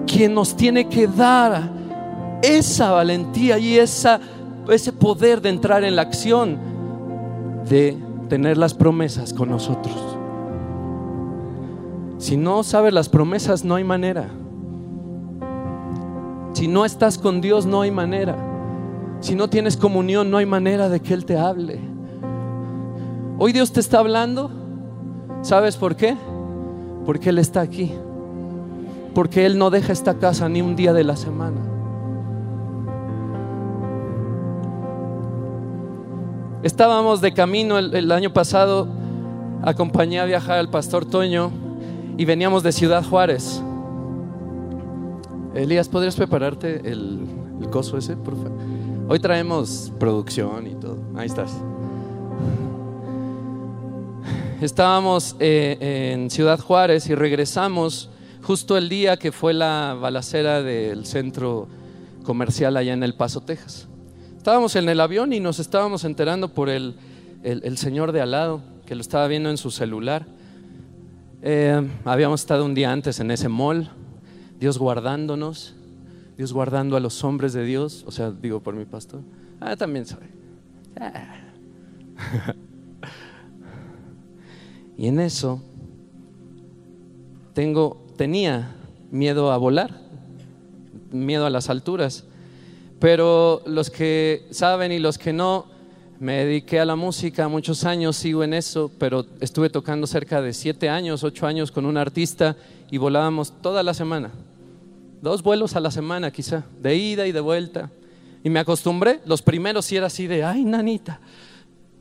quien nos tiene que dar esa valentía y esa, ese poder de entrar en la acción, de tener las promesas con nosotros. Si no sabes las promesas, no hay manera. Si no estás con Dios, no hay manera. Si no tienes comunión, no hay manera de que Él te hable. Hoy Dios te está hablando. ¿Sabes por qué? Porque Él está aquí. Porque Él no deja esta casa ni un día de la semana. Estábamos de camino el, año pasado, acompañé a viajar al pastor Toño y veníamos de Ciudad Juárez. Elías, ¿podrías prepararte el, el coso ese, por favor? Hoy traemos producción y todo. Ahí estás. Estábamos eh, en Ciudad Juárez y regresamos justo el día que fue la balacera del centro comercial allá en El Paso, Texas. Estábamos en el avión y nos estábamos enterando por el, el señor de al lado, que lo estaba viendo en su celular. Eh, habíamos estado un día antes en ese mall, Dios guardándonos, Dios guardando a los hombres de Dios, o sea, digo por mi pastor. Ah, también soy. Ah. y en eso tengo, tenía miedo a volar, miedo a las alturas. Pero los que saben y los que no, me dediqué a la música muchos años, sigo en eso, pero estuve tocando cerca de siete años, ocho años con un artista y volábamos toda la semana. Dos vuelos a la semana quizá, de ida y de vuelta. Y me acostumbré, los primeros sí era así de, ay, nanita.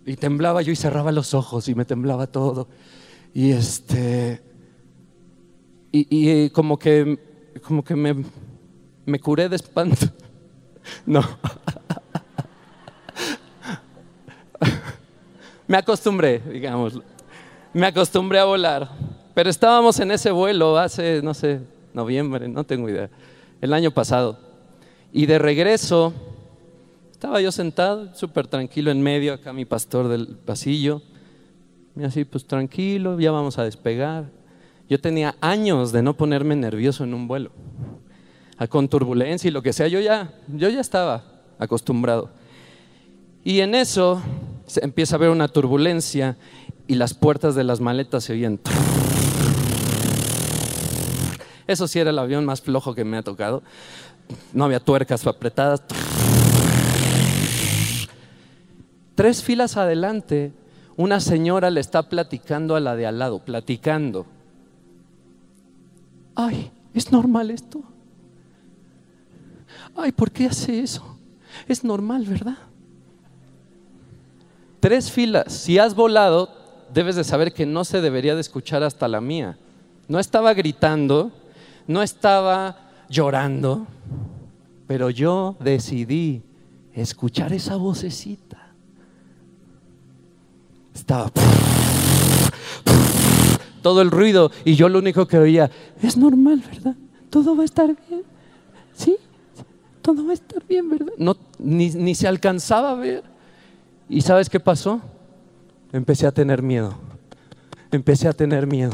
Y temblaba yo y cerraba los ojos y me temblaba todo. Y este, y, como que, como que me, me curé de espanto. No. me acostumbré, digamos, me acostumbré a volar. Pero estábamos en ese vuelo hace, no sé, noviembre, no tengo idea, el año pasado. Y de regreso, estaba yo sentado, súper tranquilo en medio, acá mi pastor del pasillo. Y así, pues tranquilo, ya vamos a despegar. Yo tenía años de no ponerme nervioso en un vuelo. Con turbulencia y lo que sea, yo ya, yo ya estaba acostumbrado. Y en eso empieza a haber una turbulencia y las puertas de las maletas se oyen. Eso sí era el avión más flojo que me ha tocado. No había tuercas apretadas. Tres filas adelante, una señora le está platicando a la de al lado, platicando. Ay, ¿es normal esto? Ay, ¿por qué hace eso? Es normal, ¿verdad? Tres filas. Si has volado, debes de saber que no se debería de escuchar hasta la mía. No estaba gritando, no estaba llorando, pero yo decidí escuchar esa vocecita. Estaba todo el ruido y yo lo único que oía, es normal, ¿verdad? Todo va a estar bien. ¿Sí? Todo va a estar bien, ¿verdad? No, ni, ni se alcanzaba a ver. ¿Y sabes qué pasó? Empecé a tener miedo. Empecé a tener miedo.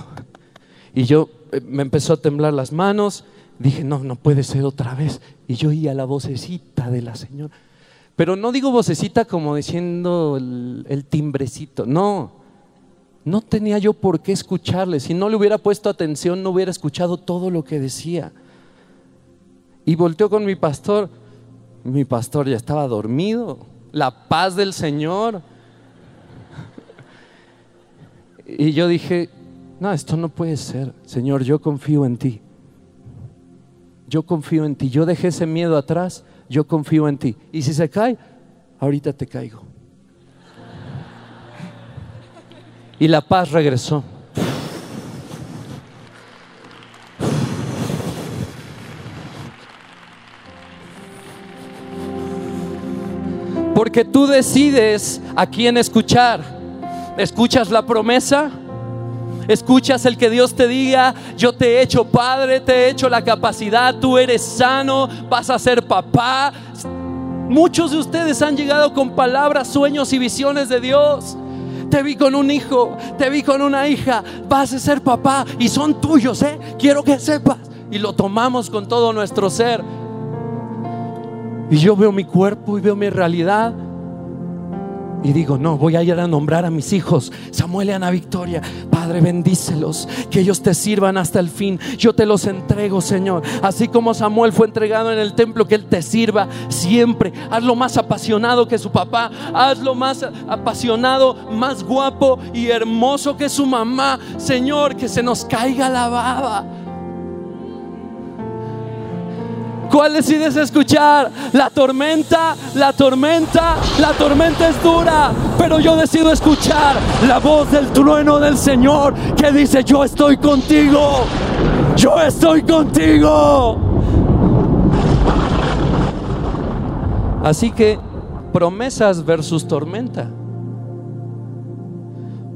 Y yo eh, me empezó a temblar las manos. Dije, no, no puede ser otra vez. Y yo oía la vocecita de la señora. Pero no digo vocecita como diciendo el, el timbrecito. No, no tenía yo por qué escucharle. Si no le hubiera puesto atención, no hubiera escuchado todo lo que decía. Y volteó con mi pastor. Mi pastor ya estaba dormido la paz del Señor. Y yo dije, no, esto no puede ser. Señor, yo confío en ti. Yo confío en ti. Yo dejé ese miedo atrás. Yo confío en ti. Y si se cae, ahorita te caigo. Y la paz regresó. Porque tú decides a quién escuchar. ¿Escuchas la promesa? Escuchas el que Dios te diga, yo te he hecho padre, te he hecho la capacidad, tú eres sano, vas a ser papá. Muchos de ustedes han llegado con palabras, sueños y visiones de Dios. Te vi con un hijo, te vi con una hija, vas a ser papá y son tuyos, ¿eh? Quiero que sepas. Y lo tomamos con todo nuestro ser. Y yo veo mi cuerpo y veo mi realidad y digo, no, voy a ir a nombrar a mis hijos, Samuel y Ana Victoria. Padre, bendícelos, que ellos te sirvan hasta el fin. Yo te los entrego, Señor. Así como Samuel fue entregado en el templo, que Él te sirva siempre. Hazlo más apasionado que su papá. Hazlo más apasionado, más guapo y hermoso que su mamá. Señor, que se nos caiga la baba ¿Cuál decides escuchar? La tormenta, la tormenta, la tormenta es dura, pero yo decido escuchar la voz del trueno del Señor que dice, yo estoy contigo, yo estoy contigo. Así que promesas versus tormenta.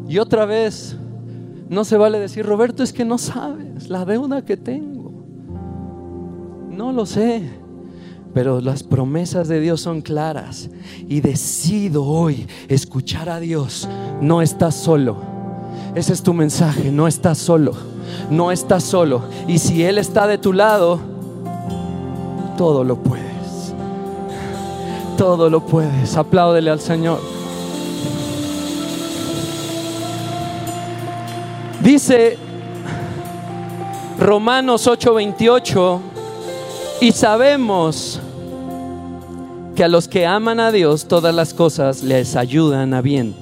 Y otra vez, no se vale decir, Roberto, es que no sabes la deuda que tengo. No lo sé, pero las promesas de Dios son claras y decido hoy escuchar a Dios. No estás solo. Ese es tu mensaje, no estás solo. No estás solo. Y si Él está de tu lado, todo lo puedes. Todo lo puedes. Apláudele al Señor. Dice Romanos 8:28 y sabemos que a los que aman a Dios todas las cosas les ayudan a bien.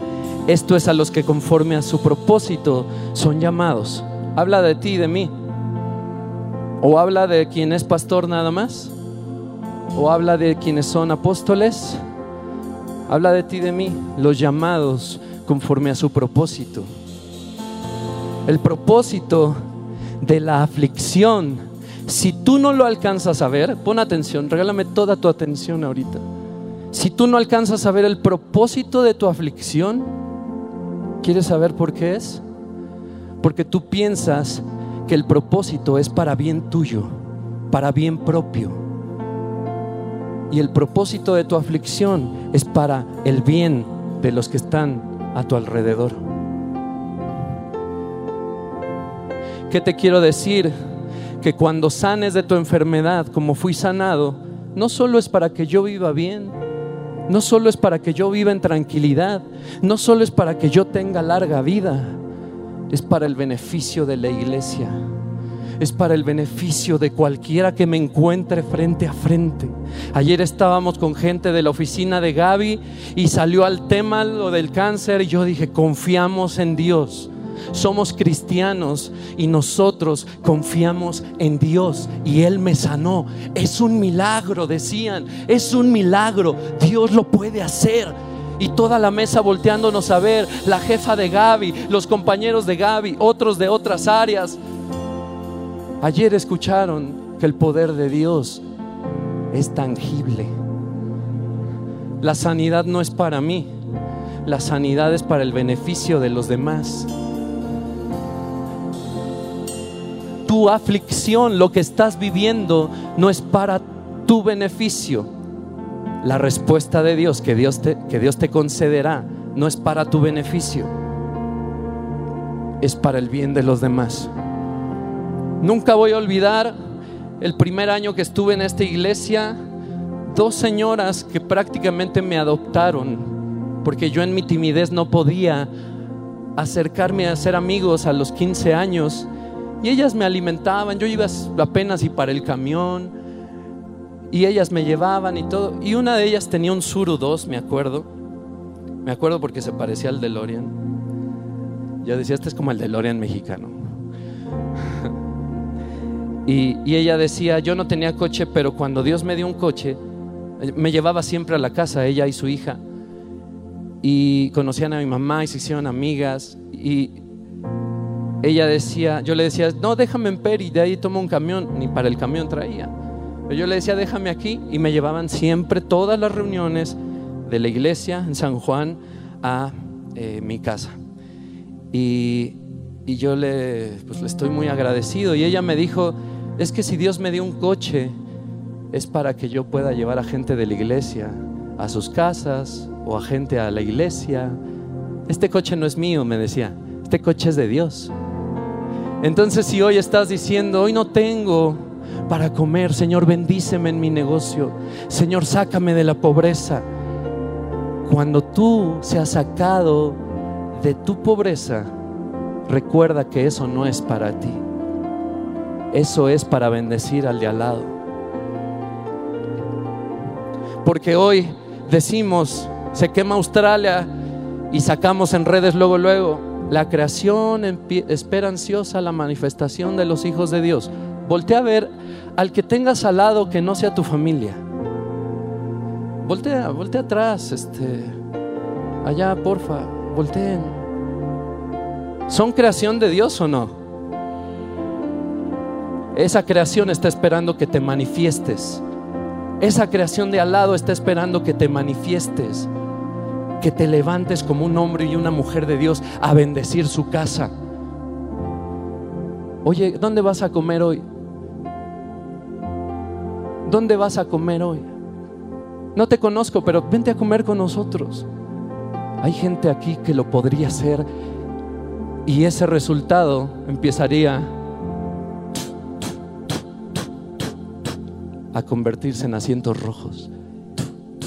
Esto es a los que conforme a su propósito son llamados. Habla de ti y de mí. O habla de quien es pastor nada más. O habla de quienes son apóstoles. Habla de ti de mí. Los llamados conforme a su propósito. El propósito de la aflicción si tú no lo alcanzas a ver, pon atención, regálame toda tu atención ahorita. Si tú no alcanzas a ver el propósito de tu aflicción, ¿quieres saber por qué es? Porque tú piensas que el propósito es para bien tuyo, para bien propio. Y el propósito de tu aflicción es para el bien de los que están a tu alrededor. ¿Qué te quiero decir? Que cuando sanes de tu enfermedad, como fui sanado, no solo es para que yo viva bien, no solo es para que yo viva en tranquilidad, no solo es para que yo tenga larga vida, es para el beneficio de la iglesia, es para el beneficio de cualquiera que me encuentre frente a frente. Ayer estábamos con gente de la oficina de Gaby y salió al tema lo del cáncer y yo dije, confiamos en Dios somos cristianos y nosotros confiamos en Dios y Él me sanó. Es un milagro, decían, es un milagro. Dios lo puede hacer. Y toda la mesa volteándonos a ver, la jefa de Gaby, los compañeros de Gaby, otros de otras áreas. Ayer escucharon que el poder de Dios es tangible. La sanidad no es para mí, la sanidad es para el beneficio de los demás. Tu aflicción, lo que estás viviendo, no es para tu beneficio. La respuesta de Dios que Dios te, que Dios te concederá no es para tu beneficio, es para el bien de los demás. Nunca voy a olvidar el primer año que estuve en esta iglesia, dos señoras que prácticamente me adoptaron, porque yo en mi timidez no podía acercarme a ser amigos a los 15 años y ellas me alimentaban, yo iba apenas y para el camión, y ellas me llevaban y todo. Y una de ellas tenía un Suru 2, me acuerdo. Me acuerdo porque se parecía al DeLorean. Yo decía, este es como el DeLorean mexicano. y, y ella decía, yo no tenía coche, pero cuando Dios me dio un coche, me llevaba siempre a la casa, ella y su hija. Y conocían a mi mamá y se hicieron amigas. Y ella decía, yo le decía, no, déjame en Peri, de ahí tomo un camión, ni para el camión traía. Pero yo le decía, déjame aquí, y me llevaban siempre todas las reuniones de la iglesia en San Juan a eh, mi casa. Y, y yo le, pues, le estoy muy agradecido. Y ella me dijo, es que si Dios me dio un coche, es para que yo pueda llevar a gente de la iglesia a sus casas o a gente a la iglesia. Este coche no es mío, me decía, este coche es de Dios. Entonces si hoy estás diciendo, hoy no tengo para comer, Señor, bendíceme en mi negocio, Señor, sácame de la pobreza. Cuando tú seas sacado de tu pobreza, recuerda que eso no es para ti. Eso es para bendecir al de al lado. Porque hoy decimos, se quema Australia y sacamos en redes luego, luego, la creación espera ansiosa la manifestación de los hijos de Dios. Voltea a ver al que tengas al lado que no sea tu familia. Voltea, voltea atrás, este, allá, porfa, volteen. ¿Son creación de Dios o no? Esa creación está esperando que te manifiestes. Esa creación de al lado está esperando que te manifiestes. Que te levantes como un hombre y una mujer de Dios a bendecir su casa. Oye, ¿dónde vas a comer hoy? ¿Dónde vas a comer hoy? No te conozco, pero vente a comer con nosotros. Hay gente aquí que lo podría hacer y ese resultado empezaría a convertirse en asientos rojos.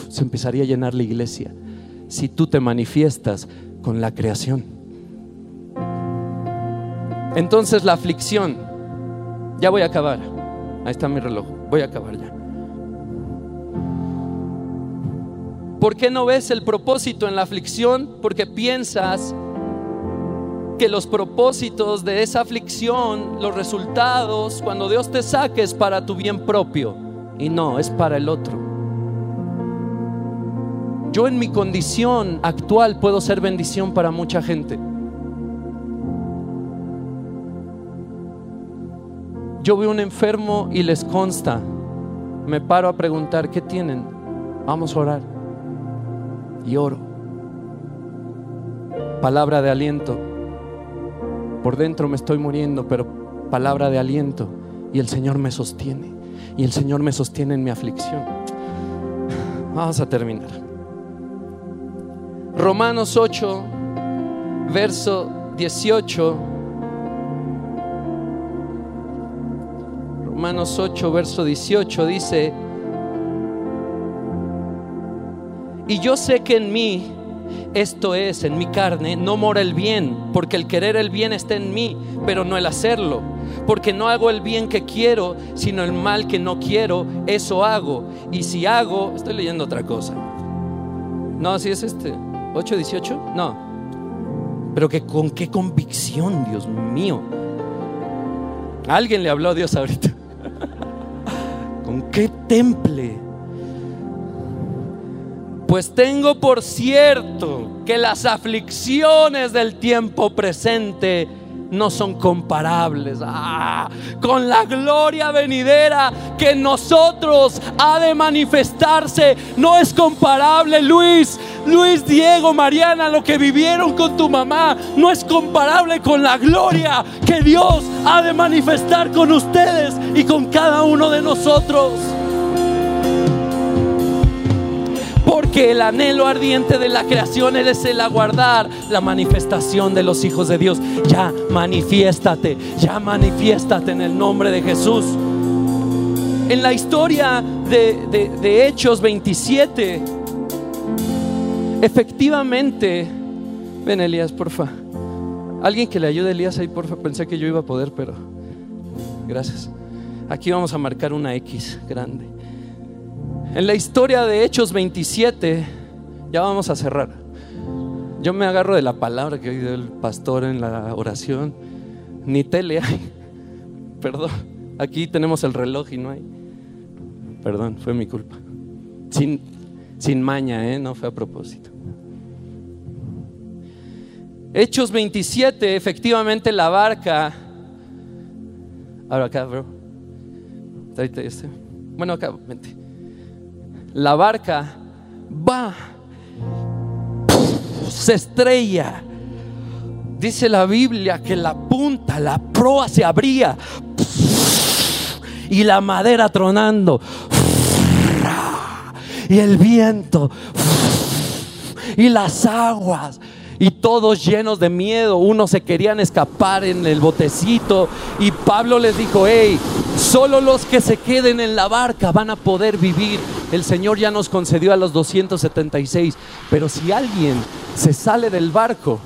Se empezaría a llenar la iglesia si tú te manifiestas con la creación. Entonces la aflicción, ya voy a acabar, ahí está mi reloj, voy a acabar ya. ¿Por qué no ves el propósito en la aflicción? Porque piensas que los propósitos de esa aflicción, los resultados, cuando Dios te saque es para tu bien propio. Y no, es para el otro. Yo en mi condición actual puedo ser bendición para mucha gente. Yo veo un enfermo y les consta. Me paro a preguntar, ¿qué tienen? Vamos a orar. Y oro. Palabra de aliento. Por dentro me estoy muriendo, pero palabra de aliento. Y el Señor me sostiene y el Señor me sostiene en mi aflicción. Vamos a terminar. Romanos 8, verso 18. Romanos 8, verso 18 dice, y yo sé que en mí, esto es, en mi carne, no mora el bien, porque el querer el bien está en mí, pero no el hacerlo porque no hago el bien que quiero, sino el mal que no quiero, eso hago. Y si hago, estoy leyendo otra cosa. No, si es este, 8.18, no. Pero que con qué convicción, Dios mío. alguien le habló a Dios ahorita. con qué temple. Pues tengo por cierto que las aflicciones del tiempo presente no son comparables ah, con la gloria venidera que nosotros ha de manifestarse. No es comparable, Luis, Luis, Diego, Mariana, lo que vivieron con tu mamá, no es comparable con la gloria que Dios ha de manifestar con ustedes y con cada uno de nosotros. Porque el anhelo ardiente de la creación es el aguardar la manifestación de los hijos de Dios. Ya manifiéstate, ya manifiéstate en el nombre de Jesús. En la historia de, Hechos 27, efectivamente, ven Elías, porfa. Alguien que le ayude a Elías ahí, porfa. Pensé que yo iba a poder, pero gracias. Aquí vamos a marcar una X grande. En la historia de Hechos 27, ya vamos a cerrar. Yo me agarro de la palabra que dio el pastor en la oración. Ni tele hay. Perdón. Aquí tenemos el reloj y no hay. Perdón, fue mi culpa. Sin, sin maña, ¿eh? no fue a propósito. Hechos 27, efectivamente la barca. Ahora acá, bro. Este. Bueno, acá, vente la barca va, se estrella dice la Biblia que la punta, la proa se abría y la madera tronando y el viento y las aguas y todos llenos de miedo, unos se querían escapar en el botecito y Pablo les dijo, hey, solo los que se queden en la barca van a poder vivir. El Señor ya nos concedió a los 276, pero si alguien se sale del barco,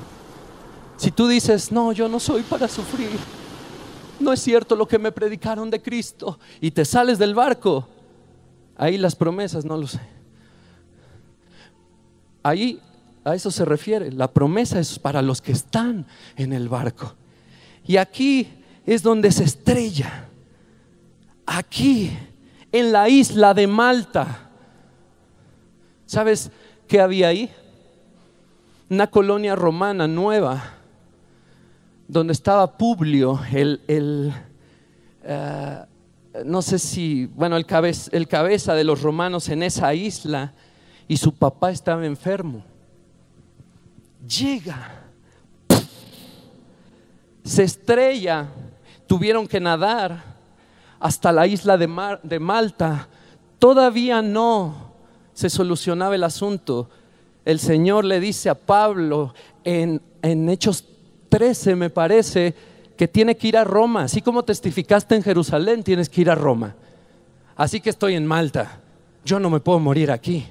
si tú dices, no, yo no soy para sufrir, no es cierto lo que me predicaron de Cristo, y te sales del barco, ahí las promesas, no lo sé. Ahí a eso se refiere. La promesa es para los que están en el barco. Y aquí es donde se estrella. Aquí, en la isla de Malta. ¿Sabes qué había ahí? Una colonia romana nueva, donde estaba Publio, el, eh, no sé si, bueno, el, el cabeza de los romanos en esa isla, y su papá estaba enfermo llega, se estrella, tuvieron que nadar hasta la isla de, Malta. Todavía no se solucionaba el asunto. El Señor le dice a Pablo en, en Hechos 13, me parece, que tiene que ir a Roma. Así como testificaste en Jerusalén, tienes que ir a Roma. Así que estoy en Malta. Yo no me puedo morir aquí.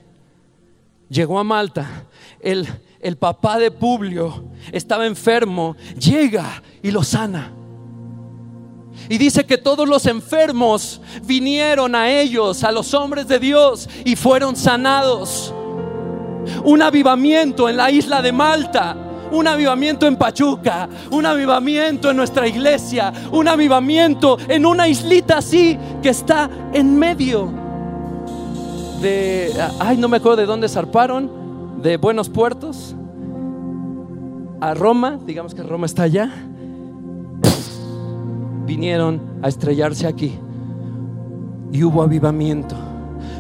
Llegó a Malta. El, el papá de Publio estaba enfermo, llega y lo sana. Y dice que todos los enfermos vinieron a ellos, a los hombres de Dios, y fueron sanados. Un avivamiento en la isla de Malta, un avivamiento en Pachuca, un avivamiento en nuestra iglesia, un avivamiento en una islita así que está en medio de, ay, no me acuerdo de dónde zarparon, de buenos puertos a Roma, digamos que Roma está allá, vinieron a estrellarse aquí y hubo avivamiento,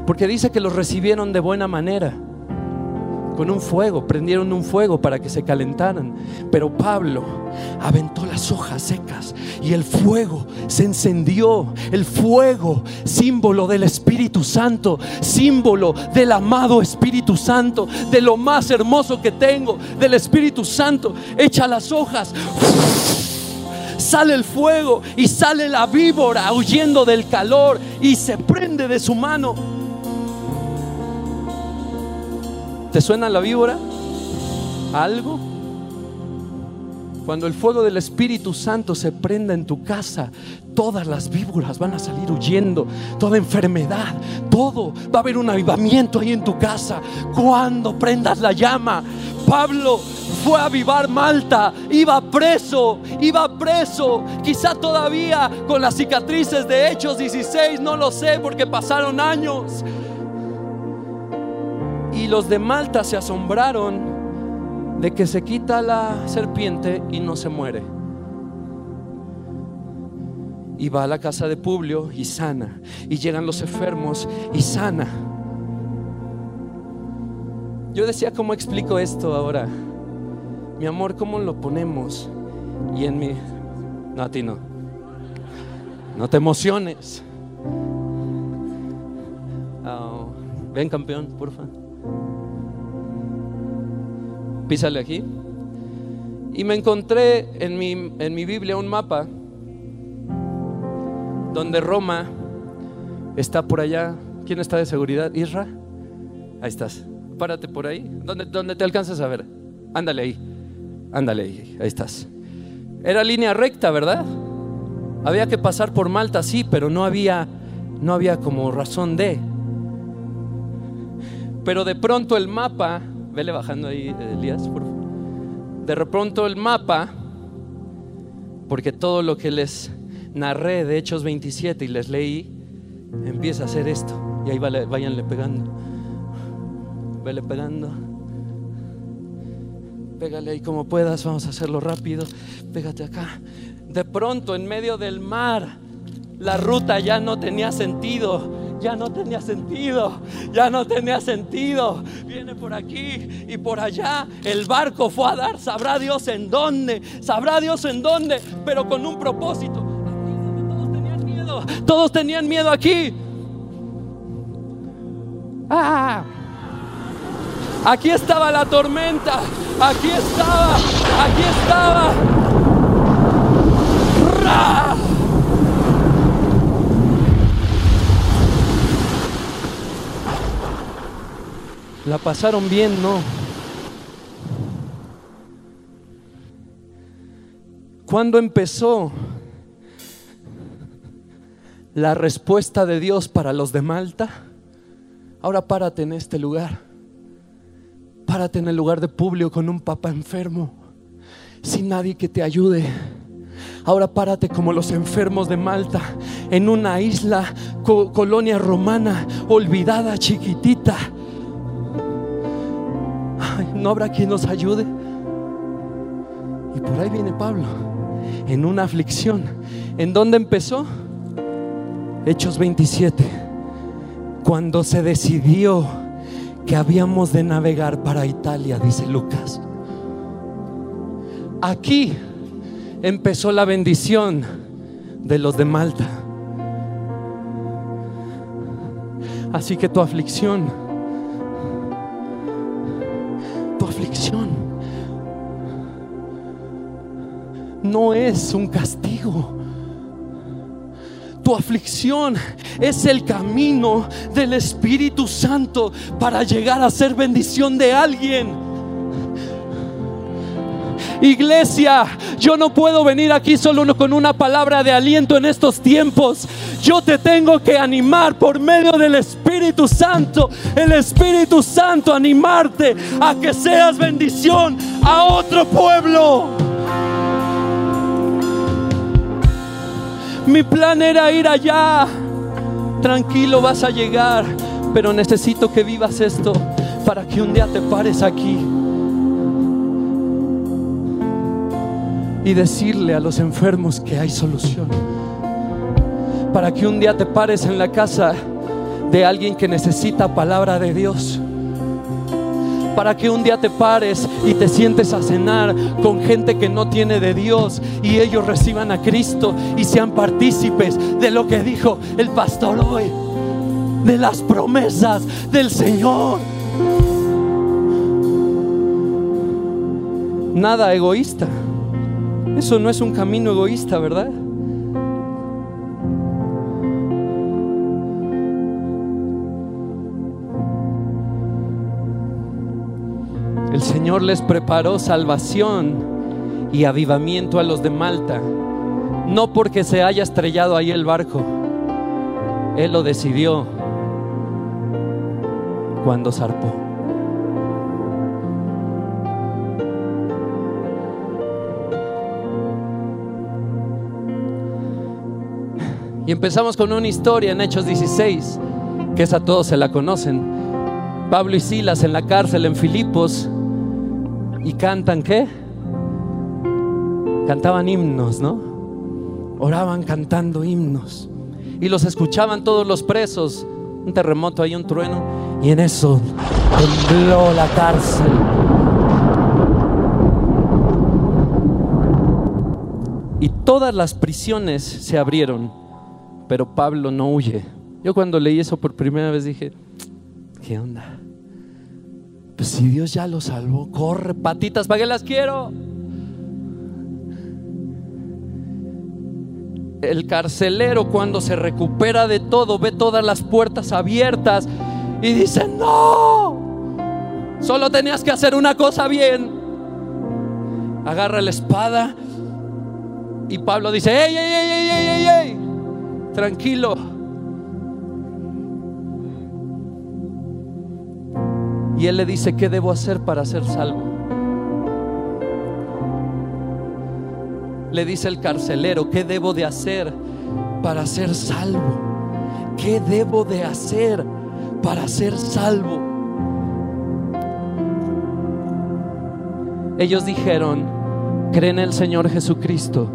porque dice que los recibieron de buena manera con un fuego, prendieron un fuego para que se calentaran. Pero Pablo aventó las hojas secas y el fuego se encendió. El fuego, símbolo del Espíritu Santo, símbolo del amado Espíritu Santo, de lo más hermoso que tengo, del Espíritu Santo. Echa las hojas sale el fuego y sale la víbora huyendo del calor y se prende de su mano. ¿Te suena la víbora? ¿Algo? Cuando el fuego del Espíritu Santo se prenda en tu casa, todas las víboras van a salir huyendo, toda enfermedad, todo. Va a haber un avivamiento ahí en tu casa. Cuando prendas la llama, Pablo fue a avivar Malta, iba preso, iba preso, quizá todavía con las cicatrices de Hechos 16, no lo sé porque pasaron años. Y los de Malta se asombraron de que se quita la serpiente y no se muere. Y va a la casa de Publio y sana. Y llegan los enfermos y sana. Yo decía, ¿cómo explico esto ahora? Mi amor, ¿cómo lo ponemos? Y en mi... No, a ti no. No te emociones. Oh, ven campeón, por favor písale aquí. Y me encontré en mi, en mi Biblia un mapa donde Roma está por allá. ¿Quién está de seguridad? ¿Isra? Ahí estás. Párate por ahí. ¿Dónde, dónde te alcanzas a ver? Ándale ahí. Ándale ahí. Ahí estás. Era línea recta, ¿verdad? Había que pasar por Malta, sí, pero no había, no había como razón de. Pero de pronto el mapa Vele bajando ahí, Elías, por De pronto el mapa, porque todo lo que les narré de Hechos 27 y les leí, empieza a hacer esto. Y ahí váyanle pegando. Vele pegando. Pégale ahí como puedas, vamos a hacerlo rápido. Pégate acá. De pronto, en medio del mar, la ruta ya no tenía sentido ya no tenía sentido, ya no tenía sentido. Viene por aquí y por allá. El barco fue a dar, sabrá Dios en dónde, sabrá Dios en dónde, pero con un propósito. todos tenían miedo, todos tenían miedo aquí. Ah, aquí estaba la tormenta, aquí estaba, aquí estaba. La pasaron bien, ¿no? ¿Cuándo empezó la respuesta de Dios para los de Malta? Ahora párate en este lugar. Párate en el lugar de Publio con un papá enfermo, sin nadie que te ayude. Ahora párate como los enfermos de Malta, en una isla, colonia romana, olvidada, chiquitita no habrá quien nos ayude. Y por ahí viene Pablo, en una aflicción. ¿En dónde empezó? Hechos 27, cuando se decidió que habíamos de navegar para Italia, dice Lucas. Aquí empezó la bendición de los de Malta. Así que tu aflicción aflicción no es un castigo. Tu aflicción es el camino del Espíritu Santo para llegar a ser bendición de alguien. Iglesia, yo no puedo venir aquí solo con una palabra de aliento en estos tiempos. Yo te tengo que animar por medio del Espíritu Santo. El Espíritu Santo animarte a que seas bendición a otro pueblo. Mi plan era ir allá. Tranquilo, vas a llegar. Pero necesito que vivas esto para que un día te pares aquí y decirle a los enfermos que hay solución. Para que un día te pares en la casa de alguien que necesita palabra de Dios. Para que un día te pares y te sientes a cenar con gente que no tiene de Dios y ellos reciban a Cristo y sean partícipes de lo que dijo el pastor hoy, de las promesas del Señor. Nada egoísta. Eso no es un camino egoísta, ¿verdad? Señor les preparó salvación y avivamiento a los de Malta, no porque se haya estrellado ahí el barco, Él lo decidió cuando zarpó. Y empezamos con una historia en Hechos 16, que esa todos se la conocen. Pablo y Silas en la cárcel en Filipos y cantan qué? Cantaban himnos, ¿no? Oraban cantando himnos. Y los escuchaban todos los presos. Un terremoto ahí, un trueno. Y en eso tembló la cárcel. Y todas las prisiones se abrieron pero Pablo no huye. Yo cuando leí eso por primera vez dije, ¿qué onda? Pues si Dios ya lo salvó, corre, patitas, ¿para qué las quiero? El carcelero cuando se recupera de todo, ve todas las puertas abiertas y dice, no, solo tenías que hacer una cosa bien. Agarra la espada y Pablo dice, ¡ey, ey, ey, ey, ey, ey! tranquilo. Y él le dice, ¿qué debo hacer para ser salvo? Le dice el carcelero, ¿qué debo de hacer para ser salvo? ¿Qué debo de hacer para ser salvo? Ellos dijeron, cree en el Señor Jesucristo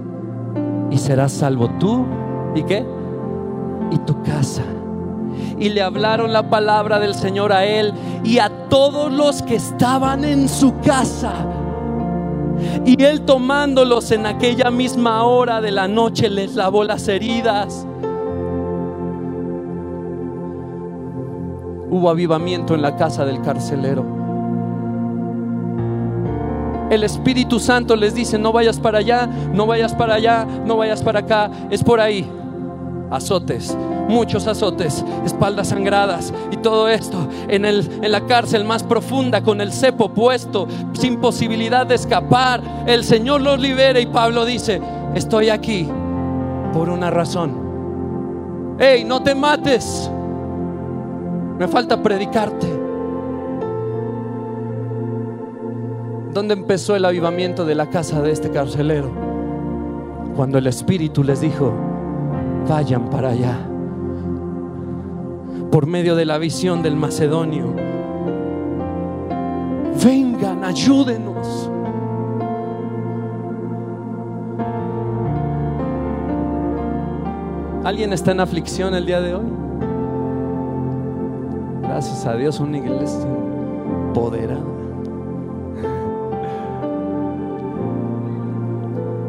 y serás salvo tú. ¿Y qué? y tu casa. Y le hablaron la palabra del Señor a él y a todos los que estaban en su casa. Y él tomándolos en aquella misma hora de la noche les lavó las heridas. Hubo avivamiento en la casa del carcelero. El Espíritu Santo les dice, no vayas para allá, no vayas para allá, no vayas para acá, es por ahí. Azotes, muchos azotes, espaldas sangradas y todo esto en, el, en la cárcel más profunda con el cepo puesto, sin posibilidad de escapar. El Señor los libera y Pablo dice, estoy aquí por una razón. Hey, no te mates. Me falta predicarte. ¿Dónde empezó el avivamiento de la casa de este carcelero? Cuando el Espíritu les dijo, vayan para allá. Por medio de la visión del macedonio. Vengan, ayúdenos. ¿Alguien está en aflicción el día de hoy? Gracias a Dios, una iglesia empoderada.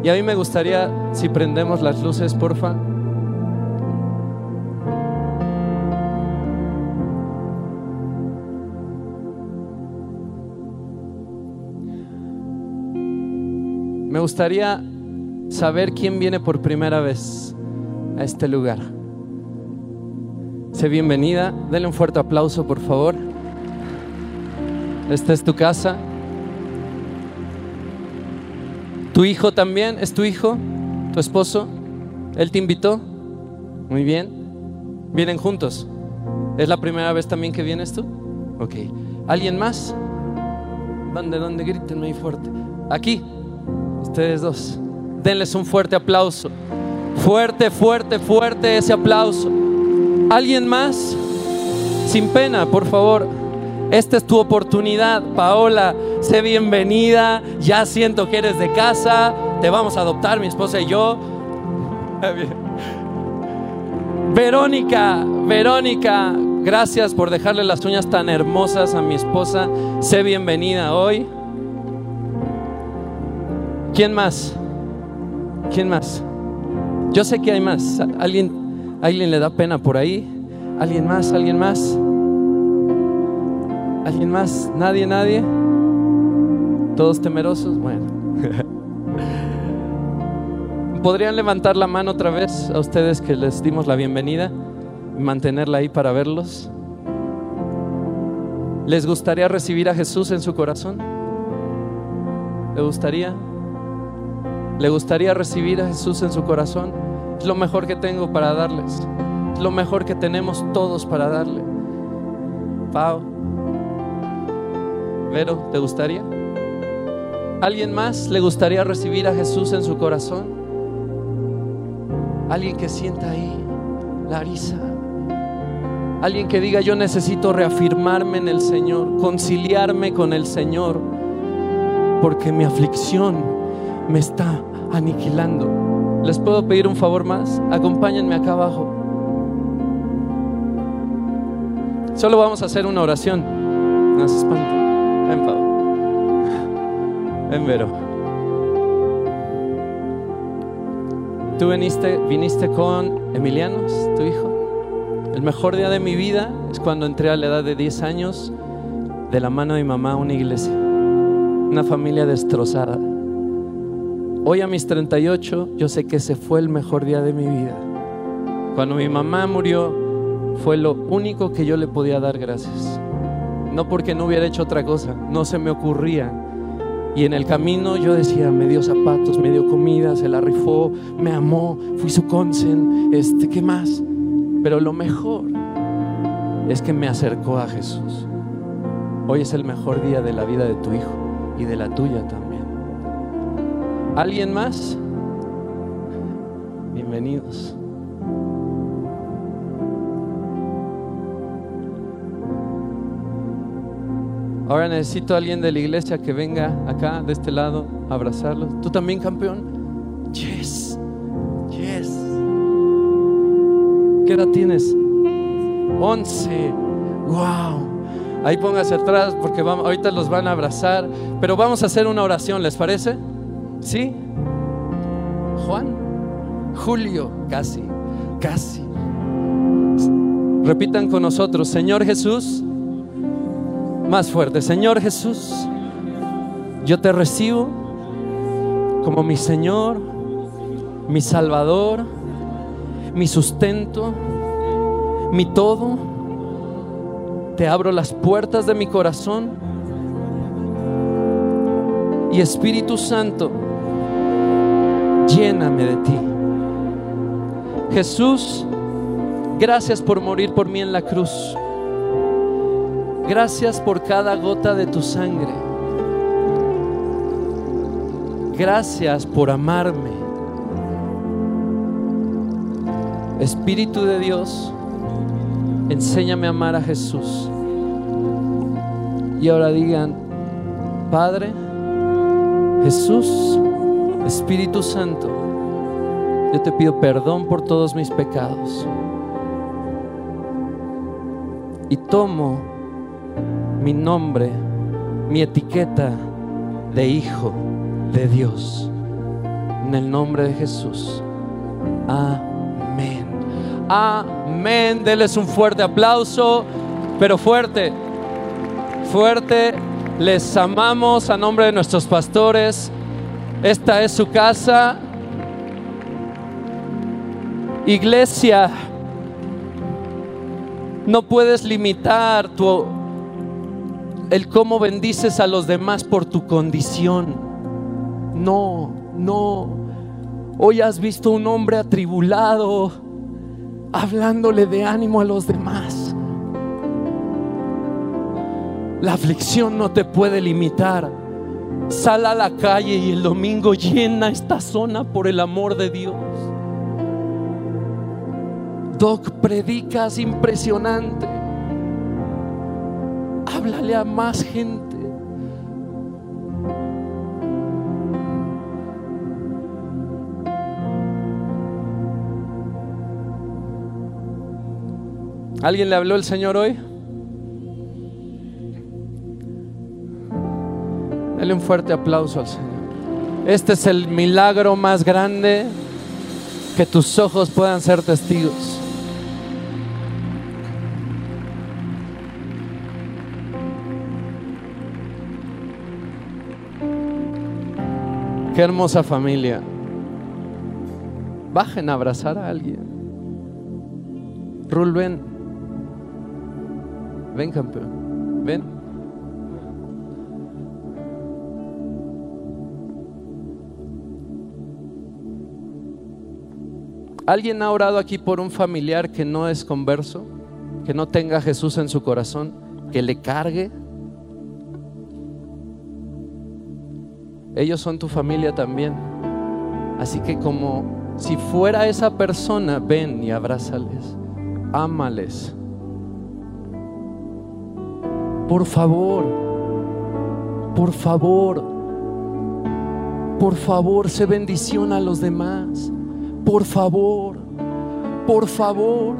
Y a mí me gustaría, si prendemos las luces, porfa. Gustaría saber quién viene por primera vez a este lugar. Sé bienvenida. Denle un fuerte aplauso, por favor. Esta es tu casa. ¿Tu hijo también? ¿Es tu hijo? ¿Tu esposo? ¿Él te invitó? Muy bien. ¿Vienen juntos? ¿Es la primera vez también que vienes tú? Ok. ¿Alguien más? ¿Dónde, dónde? Griten muy fuerte. Aquí. Ustedes dos. Denles un fuerte aplauso. Fuerte, fuerte, fuerte ese aplauso. ¿Alguien más? Sin pena, por favor. Esta es tu oportunidad, Paola. Sé bienvenida. Ya siento que eres de casa. Te vamos a adoptar, mi esposa y yo. Verónica, Verónica, gracias por dejarle las uñas tan hermosas a mi esposa. Sé bienvenida hoy. ¿Quién más? ¿Quién más? Yo sé que hay más. ¿Alguien, ¿Alguien le da pena por ahí? ¿Alguien más? ¿Alguien más? ¿Alguien más? ¿Nadie? ¿Nadie? ¿Todos temerosos? Bueno. ¿Podrían levantar la mano otra vez a ustedes que les dimos la bienvenida mantenerla ahí para verlos? ¿Les gustaría recibir a Jesús en su corazón? ¿Le gustaría? ¿Le gustaría recibir a Jesús en su corazón? Es lo mejor que tengo para darles. Es lo mejor que tenemos todos para darle. Pau. Vero, ¿te gustaría? ¿Alguien más le gustaría recibir a Jesús en su corazón? Alguien que sienta ahí Larisa. Alguien que diga yo necesito reafirmarme en el Señor, conciliarme con el Señor, porque mi aflicción me está aniquilando. ¿Les puedo pedir un favor más? Acompáñenme acá abajo. Solo vamos a hacer una oración. No se espanten. Ven, Pablo. Ven, Vero. Tú viniste, viniste con Emilianos, tu hijo. El mejor día de mi vida es cuando entré a la edad de 10 años de la mano de mi mamá a una iglesia. Una familia destrozada. Hoy a mis 38 yo sé que ese fue el mejor día de mi vida. Cuando mi mamá murió fue lo único que yo le podía dar gracias. No porque no hubiera hecho otra cosa, no se me ocurría. Y en el camino yo decía, me dio zapatos, me dio comida, se la rifó, me amó, fui su consen, este, ¿qué más? Pero lo mejor es que me acercó a Jesús. Hoy es el mejor día de la vida de tu hijo y de la tuya también. ¿Alguien más? Bienvenidos. Ahora necesito a alguien de la iglesia que venga acá, de este lado, a abrazarlos. ¿Tú también, campeón? Yes, yes. ¿Qué edad tienes? 11. Wow. Ahí póngase atrás porque ahorita los van a abrazar. Pero vamos a hacer una oración, ¿les parece? ¿Sí? Juan, Julio, casi, casi. Repitan con nosotros, Señor Jesús, más fuerte, Señor Jesús, yo te recibo como mi Señor, mi Salvador, mi sustento, mi todo. Te abro las puertas de mi corazón y Espíritu Santo, lléname de ti. Jesús, gracias por morir por mí en la cruz. Gracias por cada gota de tu sangre. Gracias por amarme. Espíritu de Dios, enséñame a amar a Jesús. Y ahora digan, Padre, Jesús, Espíritu Santo, yo te pido perdón por todos mis pecados. Y tomo mi nombre, mi etiqueta de hijo de Dios. En el nombre de Jesús. Amén. Amén. Deles un fuerte aplauso, pero fuerte, fuerte. Les amamos a nombre de nuestros pastores. Esta es su casa. Iglesia, no puedes limitar tu, el cómo bendices a los demás por tu condición. No, no. Hoy has visto un hombre atribulado hablándole de ánimo a los demás. La aflicción no te puede limitar. Sal a la calle y el domingo llena esta zona por el amor de Dios. Doc, predicas impresionante. Háblale a más gente. ¿Alguien le habló el Señor hoy? Dale un fuerte aplauso al Señor. Este es el milagro más grande que tus ojos puedan ser testigos. Qué hermosa familia. Bajen a abrazar a alguien. Rul, ven. Ven, campeón. ¿Alguien ha orado aquí por un familiar que no es converso? Que no tenga a Jesús en su corazón? ¿Que le cargue? Ellos son tu familia también. Así que como si fuera esa persona, ven y abrázales. Ámales. Por favor, por favor, por favor, sé bendición a los demás. Por favor, por favor.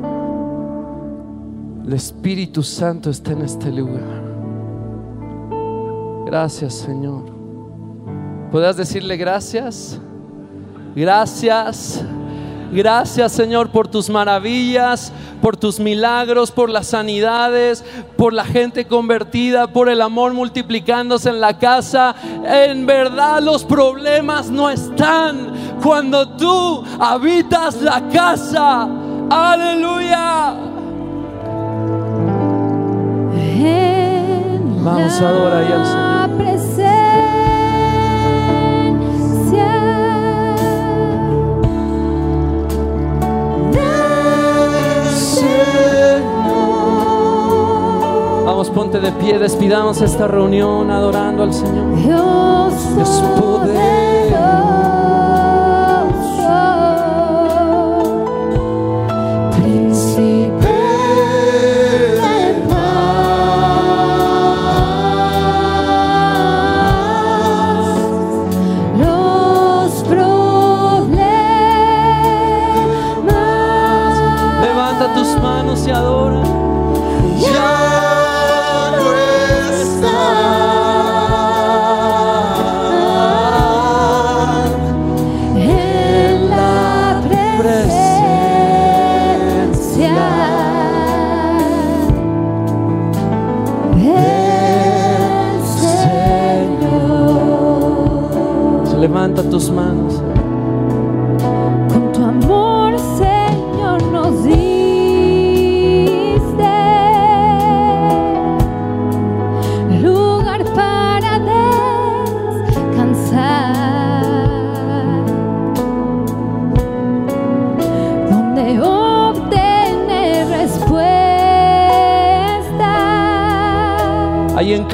El Espíritu Santo está en este lugar. Gracias, Señor. ¿Puedes decirle gracias? Gracias. Gracias Señor por tus maravillas, por tus milagros, por las sanidades, por la gente convertida, por el amor multiplicándose en la casa. En verdad los problemas no están cuando tú habitas la casa. Aleluya. Vamos a adorar al Señor. Vamos, ponte de pie, despidamos esta reunión adorando al Señor. Dios, Dios poderoso, Se levanta tus manos. Con tu amor, Señor, nos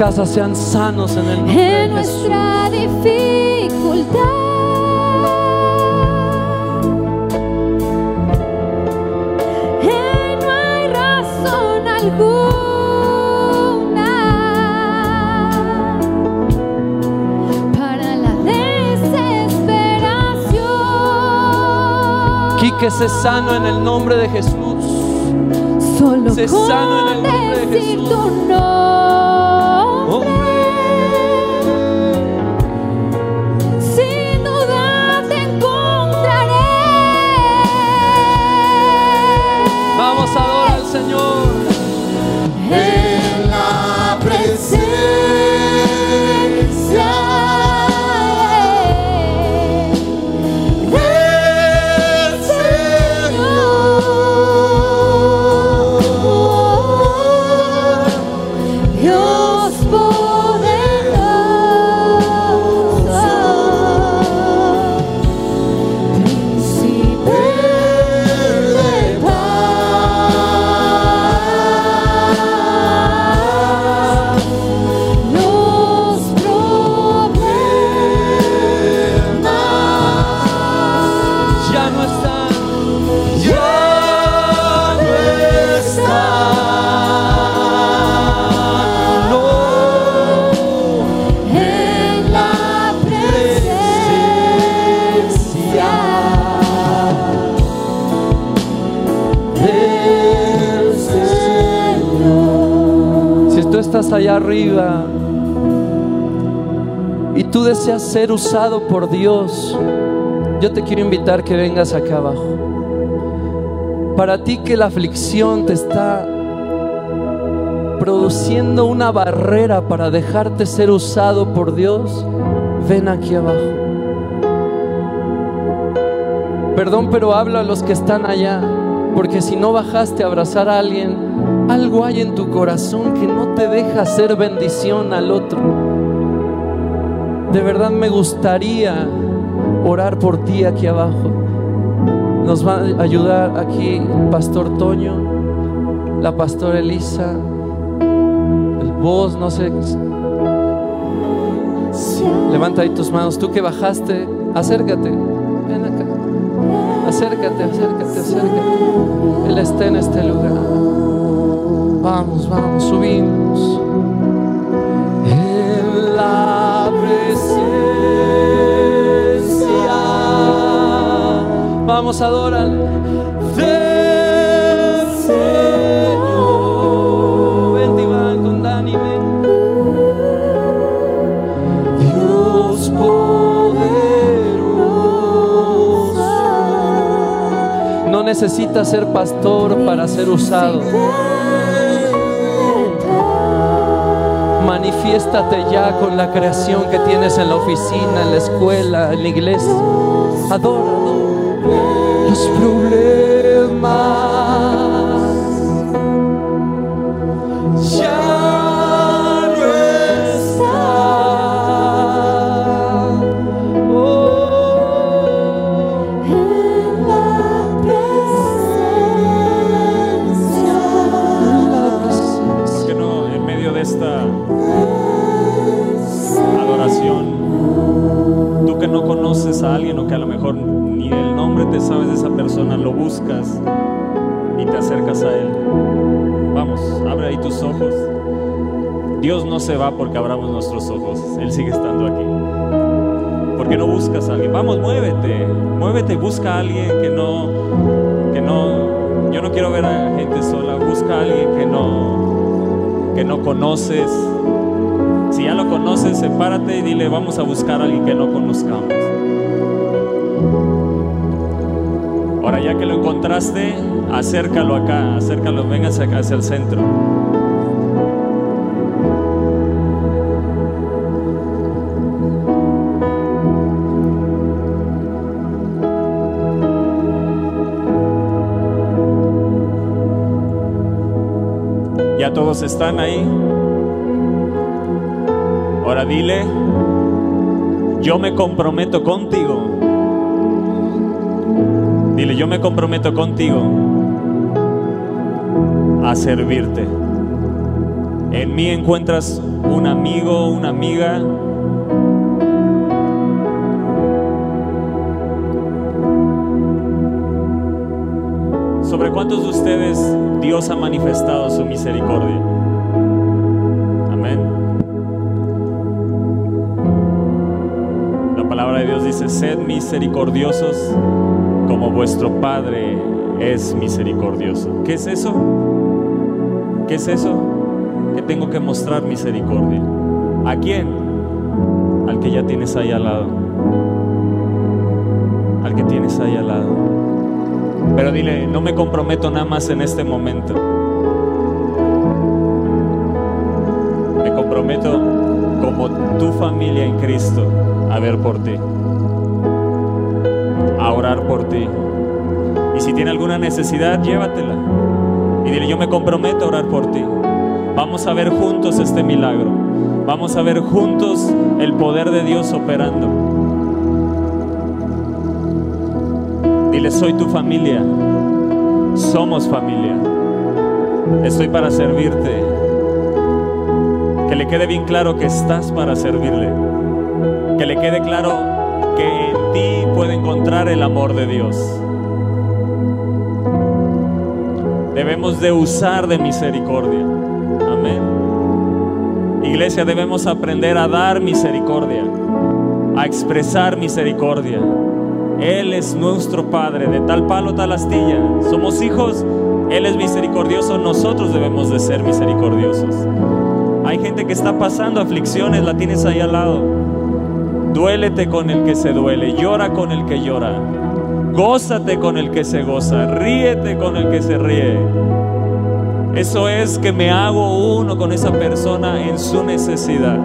respuesta Ahí en casa sean sanos en el nombre en de Jesús. nuestra dificultad. No hay razón alguna para la desesperación. Quique, sé sano en el nombre de Jesús. Solo sé sano en el nombre de Jesús. Tu arriba y tú deseas ser usado por Dios, yo te quiero invitar que vengas acá abajo. Para ti que la aflicción te está produciendo una barrera para dejarte ser usado por Dios, ven aquí abajo. Perdón, pero hablo a los que están allá, porque si no bajaste a abrazar a alguien, algo hay en tu corazón que no te deja hacer bendición al otro. De verdad me gustaría orar por ti aquí abajo. Nos va a ayudar aquí el pastor Toño, la pastora Elisa, el vos, no sé. Levanta ahí tus manos. Tú que bajaste, acércate. Ven acá. Acércate, acércate, acércate. Él está en este lugar. Vamos, vamos, subimos. En la presencia. Vamos, adoran. Del Señor. Ven, con Dani, ven. Dios poderoso. No necesitas ser pastor para ser usado. Manifiéstate ya con la creación que tienes en la oficina, en la escuela, en la iglesia. Adora. Los problemas el nombre te sabes de esa persona, lo buscas y te acercas a él? Vamos, abre ahí tus ojos. Dios no se va porque abramos nuestros ojos, Él sigue estando aquí. ¿Por qué no buscas a alguien? Vamos, muévete, muévete, busca a alguien que no, que no, yo no quiero ver a gente sola, busca a alguien que no, que no conoces. Si ya lo conoces, sepárate y dile, vamos a buscar a alguien que no conozcamos por allá que lo encontraste, acércalo acá, acércalo, venga hacia, hacia el centro. Ya todos están ahí. Ahora dile, yo me comprometo contigo Dile, yo me comprometo contigo a servirte. En mí encuentras un amigo, una amiga. ¿Sobre cuántos de ustedes Dios ha manifestado su misericordia? Amén. La palabra de Dios dice, sed misericordiosos como vuestro Padre es misericordioso. ¿Qué es eso? ¿Qué es eso? Que tengo que mostrar misericordia. ¿A quién? Al que ya tienes ahí al lado. Al que tienes ahí al lado. Pero dile, no me comprometo nada más en este momento. Me comprometo como tu familia en Cristo a ver por ti. Por ti. Y si tiene alguna necesidad, llévatela. Y dile, yo me comprometo a orar por ti. Vamos a ver juntos este milagro. Vamos a ver juntos el poder de Dios operando. Dile, soy tu familia. Somos familia. Estoy para servirte. Que le quede bien claro que estás para servirle. Que le quede claro puede encontrar el amor de Dios. Debemos de usar de misericordia. Amén. Iglesia, debemos aprender a dar misericordia, a expresar misericordia. Él es nuestro Padre, de tal palo, tal astilla. Somos hijos, Él es misericordioso, nosotros debemos de ser misericordiosos. Hay gente que está pasando aflicciones, la tienes ahí al lado. Duélete con el que se duele, llora con el que llora, gózate con el que se goza, ríete con el que se ríe. Eso es que me hago uno con esa persona en su necesidad.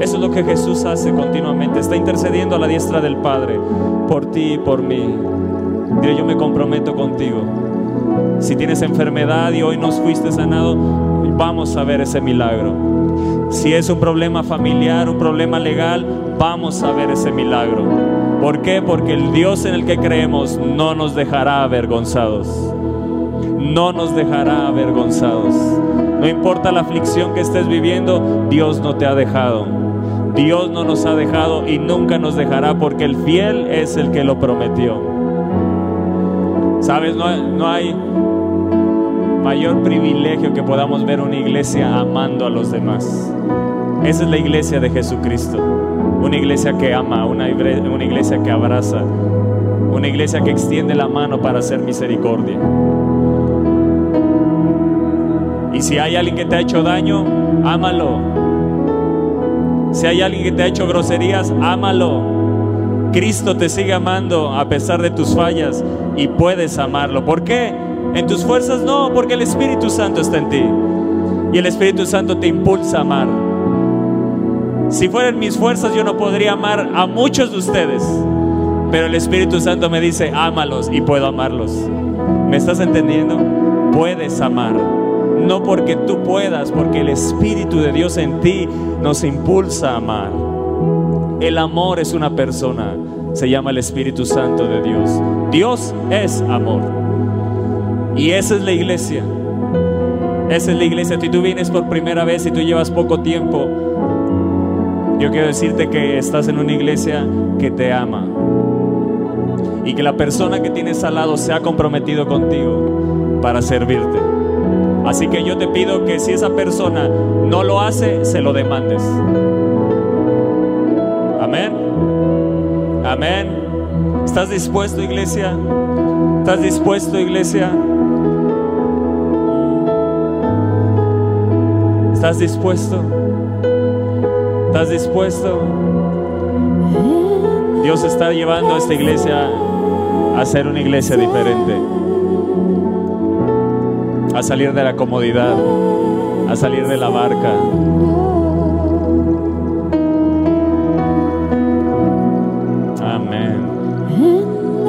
Eso es lo que Jesús hace continuamente. Está intercediendo a la diestra del Padre por ti y por mí. Dile, yo me comprometo contigo. Si tienes enfermedad y hoy no fuiste sanado, vamos a ver ese milagro. Si es un problema familiar, un problema legal, vamos a ver ese milagro. ¿Por qué? Porque el Dios en el que creemos no nos dejará avergonzados. No nos dejará avergonzados. No importa la aflicción que estés viviendo, Dios no te ha dejado. Dios no nos ha dejado y nunca nos dejará porque el fiel es el que lo prometió. Sabes, no, no hay mayor privilegio que podamos ver una iglesia amando a los demás. Esa es la iglesia de Jesucristo. Una iglesia que ama, una, igle- una iglesia que abraza, una iglesia que extiende la mano para hacer misericordia. Y si hay alguien que te ha hecho daño, ámalo. Si hay alguien que te ha hecho groserías, ámalo. Cristo te sigue amando a pesar de tus fallas y puedes amarlo. ¿Por qué? En tus fuerzas no, porque el Espíritu Santo está en ti. Y el Espíritu Santo te impulsa a amar. Si fueran mis fuerzas yo no podría amar a muchos de ustedes. Pero el Espíritu Santo me dice, ámalos y puedo amarlos. ¿Me estás entendiendo? Puedes amar. No porque tú puedas, porque el Espíritu de Dios en ti nos impulsa a amar. El amor es una persona, se llama el Espíritu Santo de Dios. Dios es amor. Y esa es la iglesia. Esa es la iglesia. Si tú vienes por primera vez y tú llevas poco tiempo, yo quiero decirte que estás en una iglesia que te ama. Y que la persona que tienes al lado se ha comprometido contigo para servirte. Así que yo te pido que si esa persona no lo hace, se lo demandes. Amén. Amén. ¿Estás dispuesto, iglesia? ¿Estás dispuesto, iglesia? ¿Estás dispuesto? ¿Estás dispuesto? Dios está llevando a esta iglesia a ser una iglesia diferente. A salir de la comodidad, a salir de la barca. Amén.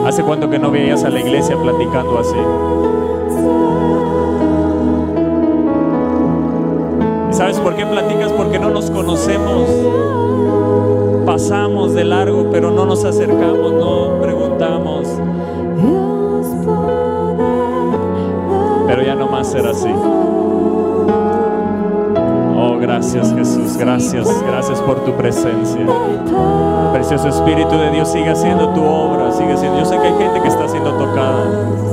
¿Hace cuánto que no veías a la iglesia platicando así? ¿Sabes por qué platicas? Porque no nos conocemos. Pasamos de largo, pero no nos acercamos, no preguntamos. Pero ya no más será así. Oh, gracias Jesús, gracias, gracias por tu presencia. Precioso Espíritu de Dios, sigue haciendo tu obra, sigue haciendo. Yo sé que hay gente que está siendo tocada.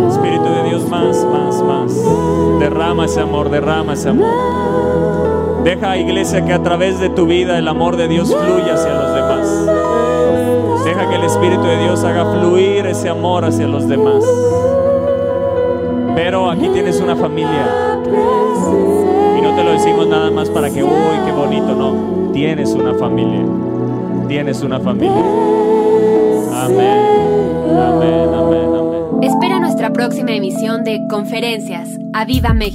Espíritu de Dios, más, más, más. Derrama ese amor, derrama ese amor. Deja, iglesia, que a través de tu vida el amor de Dios fluya hacia los demás. Deja que el Espíritu de Dios haga fluir ese amor hacia los demás. Pero aquí tienes una familia. Y no te lo decimos nada más para que, uy, qué bonito, no. Tienes una familia. Tienes una familia. Amén. Amén, amén, próxima emisión de Conferencias. ¡A Viva México!